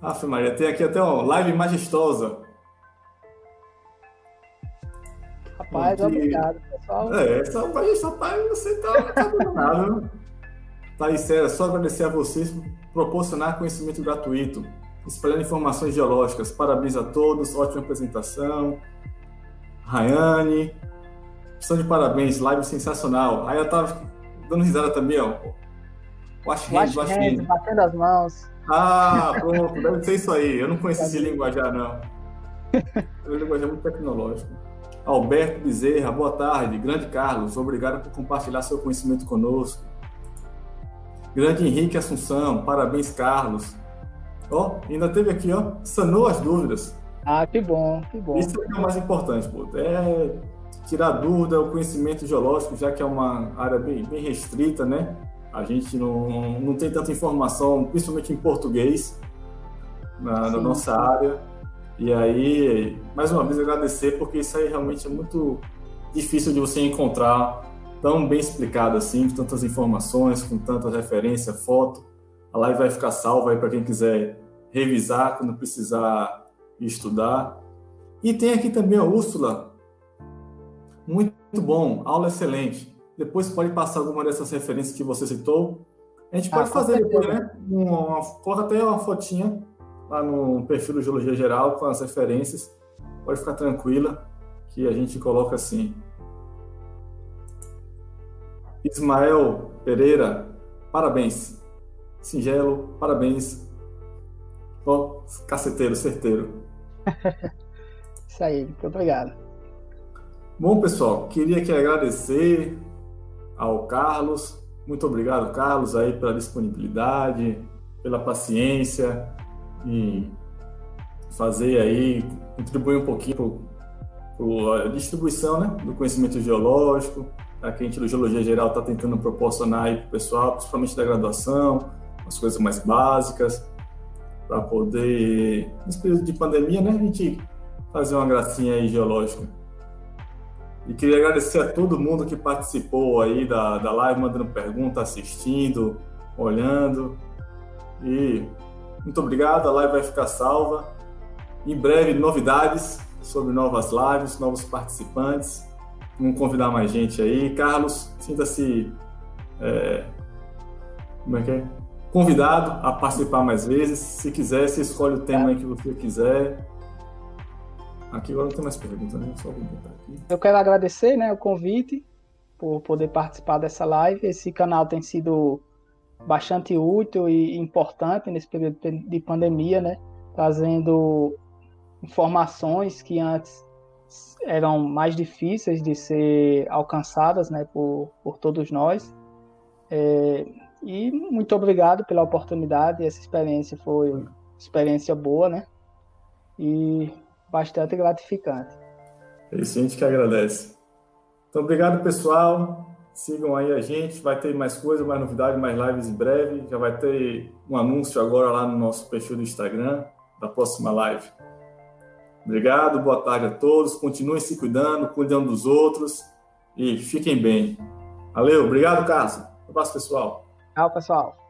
Aff, Maria, tem aqui até uma live majestosa. Rapaz, Porque... obrigado, pessoal. É, essa rapaz, você tá, tá danado. Thaís Sera, só agradecer a vocês por proporcionar conhecimento gratuito, espalhando informações geológicas. Parabéns a todos, ótima apresentação. Rayane, estão de parabéns, live sensacional. Aí eu tava dando risada também, ó. Wash hands, wash hands. Batendo as mãos. Ah, pronto, deve ser isso aí. Eu não conheço esse linguajar, não. É um linguajar muito tecnológico. Alberto Bezerra, boa tarde. Grande Carlos, obrigado por compartilhar seu conhecimento conosco. Grande Henrique Assunção, parabéns, Carlos. Ó, ainda teve aqui, ó, sanou as dúvidas. Ah, que bom, que bom. Isso é o mais importante, pô. É tirar dúvida, o conhecimento geológico, já que é uma área bem, bem restrita, né? A gente não, não tem tanta informação, principalmente em português, na, na nossa área. E aí, mais uma vez, agradecer, porque isso aí realmente é muito difícil de você encontrar tão bem explicado assim, com tantas informações, com tanta referência, foto. A live vai ficar salva aí para quem quiser revisar quando precisar estudar. E tem aqui também a Úrsula. Muito bom, aula excelente. Depois pode passar alguma dessas referências que você citou. A gente pode ah, fazer depois, né? Uma, coloca até uma fotinha lá no perfil do Geologia Geral com as referências. Pode ficar tranquila que a gente coloca assim. Ismael Pereira, parabéns. Singelo, parabéns. Ó, oh, caceteiro, certeiro. Isso aí, muito obrigado. Bom, pessoal, queria aqui agradecer ao Carlos. Muito obrigado, Carlos, aí pela disponibilidade, pela paciência e fazer aí, contribuir um pouquinho para a distribuição né, do conhecimento geológico, a gente do Geologia Geral está tentando proporcionar aí para o pessoal, principalmente da graduação, as coisas mais básicas, para poder, nesse período de pandemia, né, a gente fazer uma gracinha aí geológica. E queria agradecer a todo mundo que participou aí da, da live, mandando pergunta, assistindo, olhando. E muito obrigado, a live vai ficar salva. Em breve, novidades sobre novas lives, novos participantes. Vamos convidar mais gente aí. Carlos, sinta-se. É, como é que é? convidado a participar mais vezes. Se quiser, você escolhe o tema que você quiser. Aqui agora não tem mais perguntas, né? Só vou botar aqui. Eu quero agradecer né, o convite por poder participar dessa live. Esse canal tem sido bastante útil e importante nesse período de pandemia, né? Trazendo informações que antes eram mais difíceis de ser alcançadas né, por, por todos nós. É, e muito obrigado pela oportunidade. Essa experiência foi experiência boa, né? E bastante gratificante. É isso, a gente que agradece. Então, obrigado, pessoal. Sigam aí a gente. Vai ter mais coisas, mais novidades, mais lives em breve. Já vai ter um anúncio agora lá no nosso perfil do Instagram da próxima live. Obrigado, boa tarde a todos. Continuem se cuidando, cuidando dos outros e fiquem bem. Valeu, obrigado, Carlos. Um abraço, pessoal. Tchau, pessoal.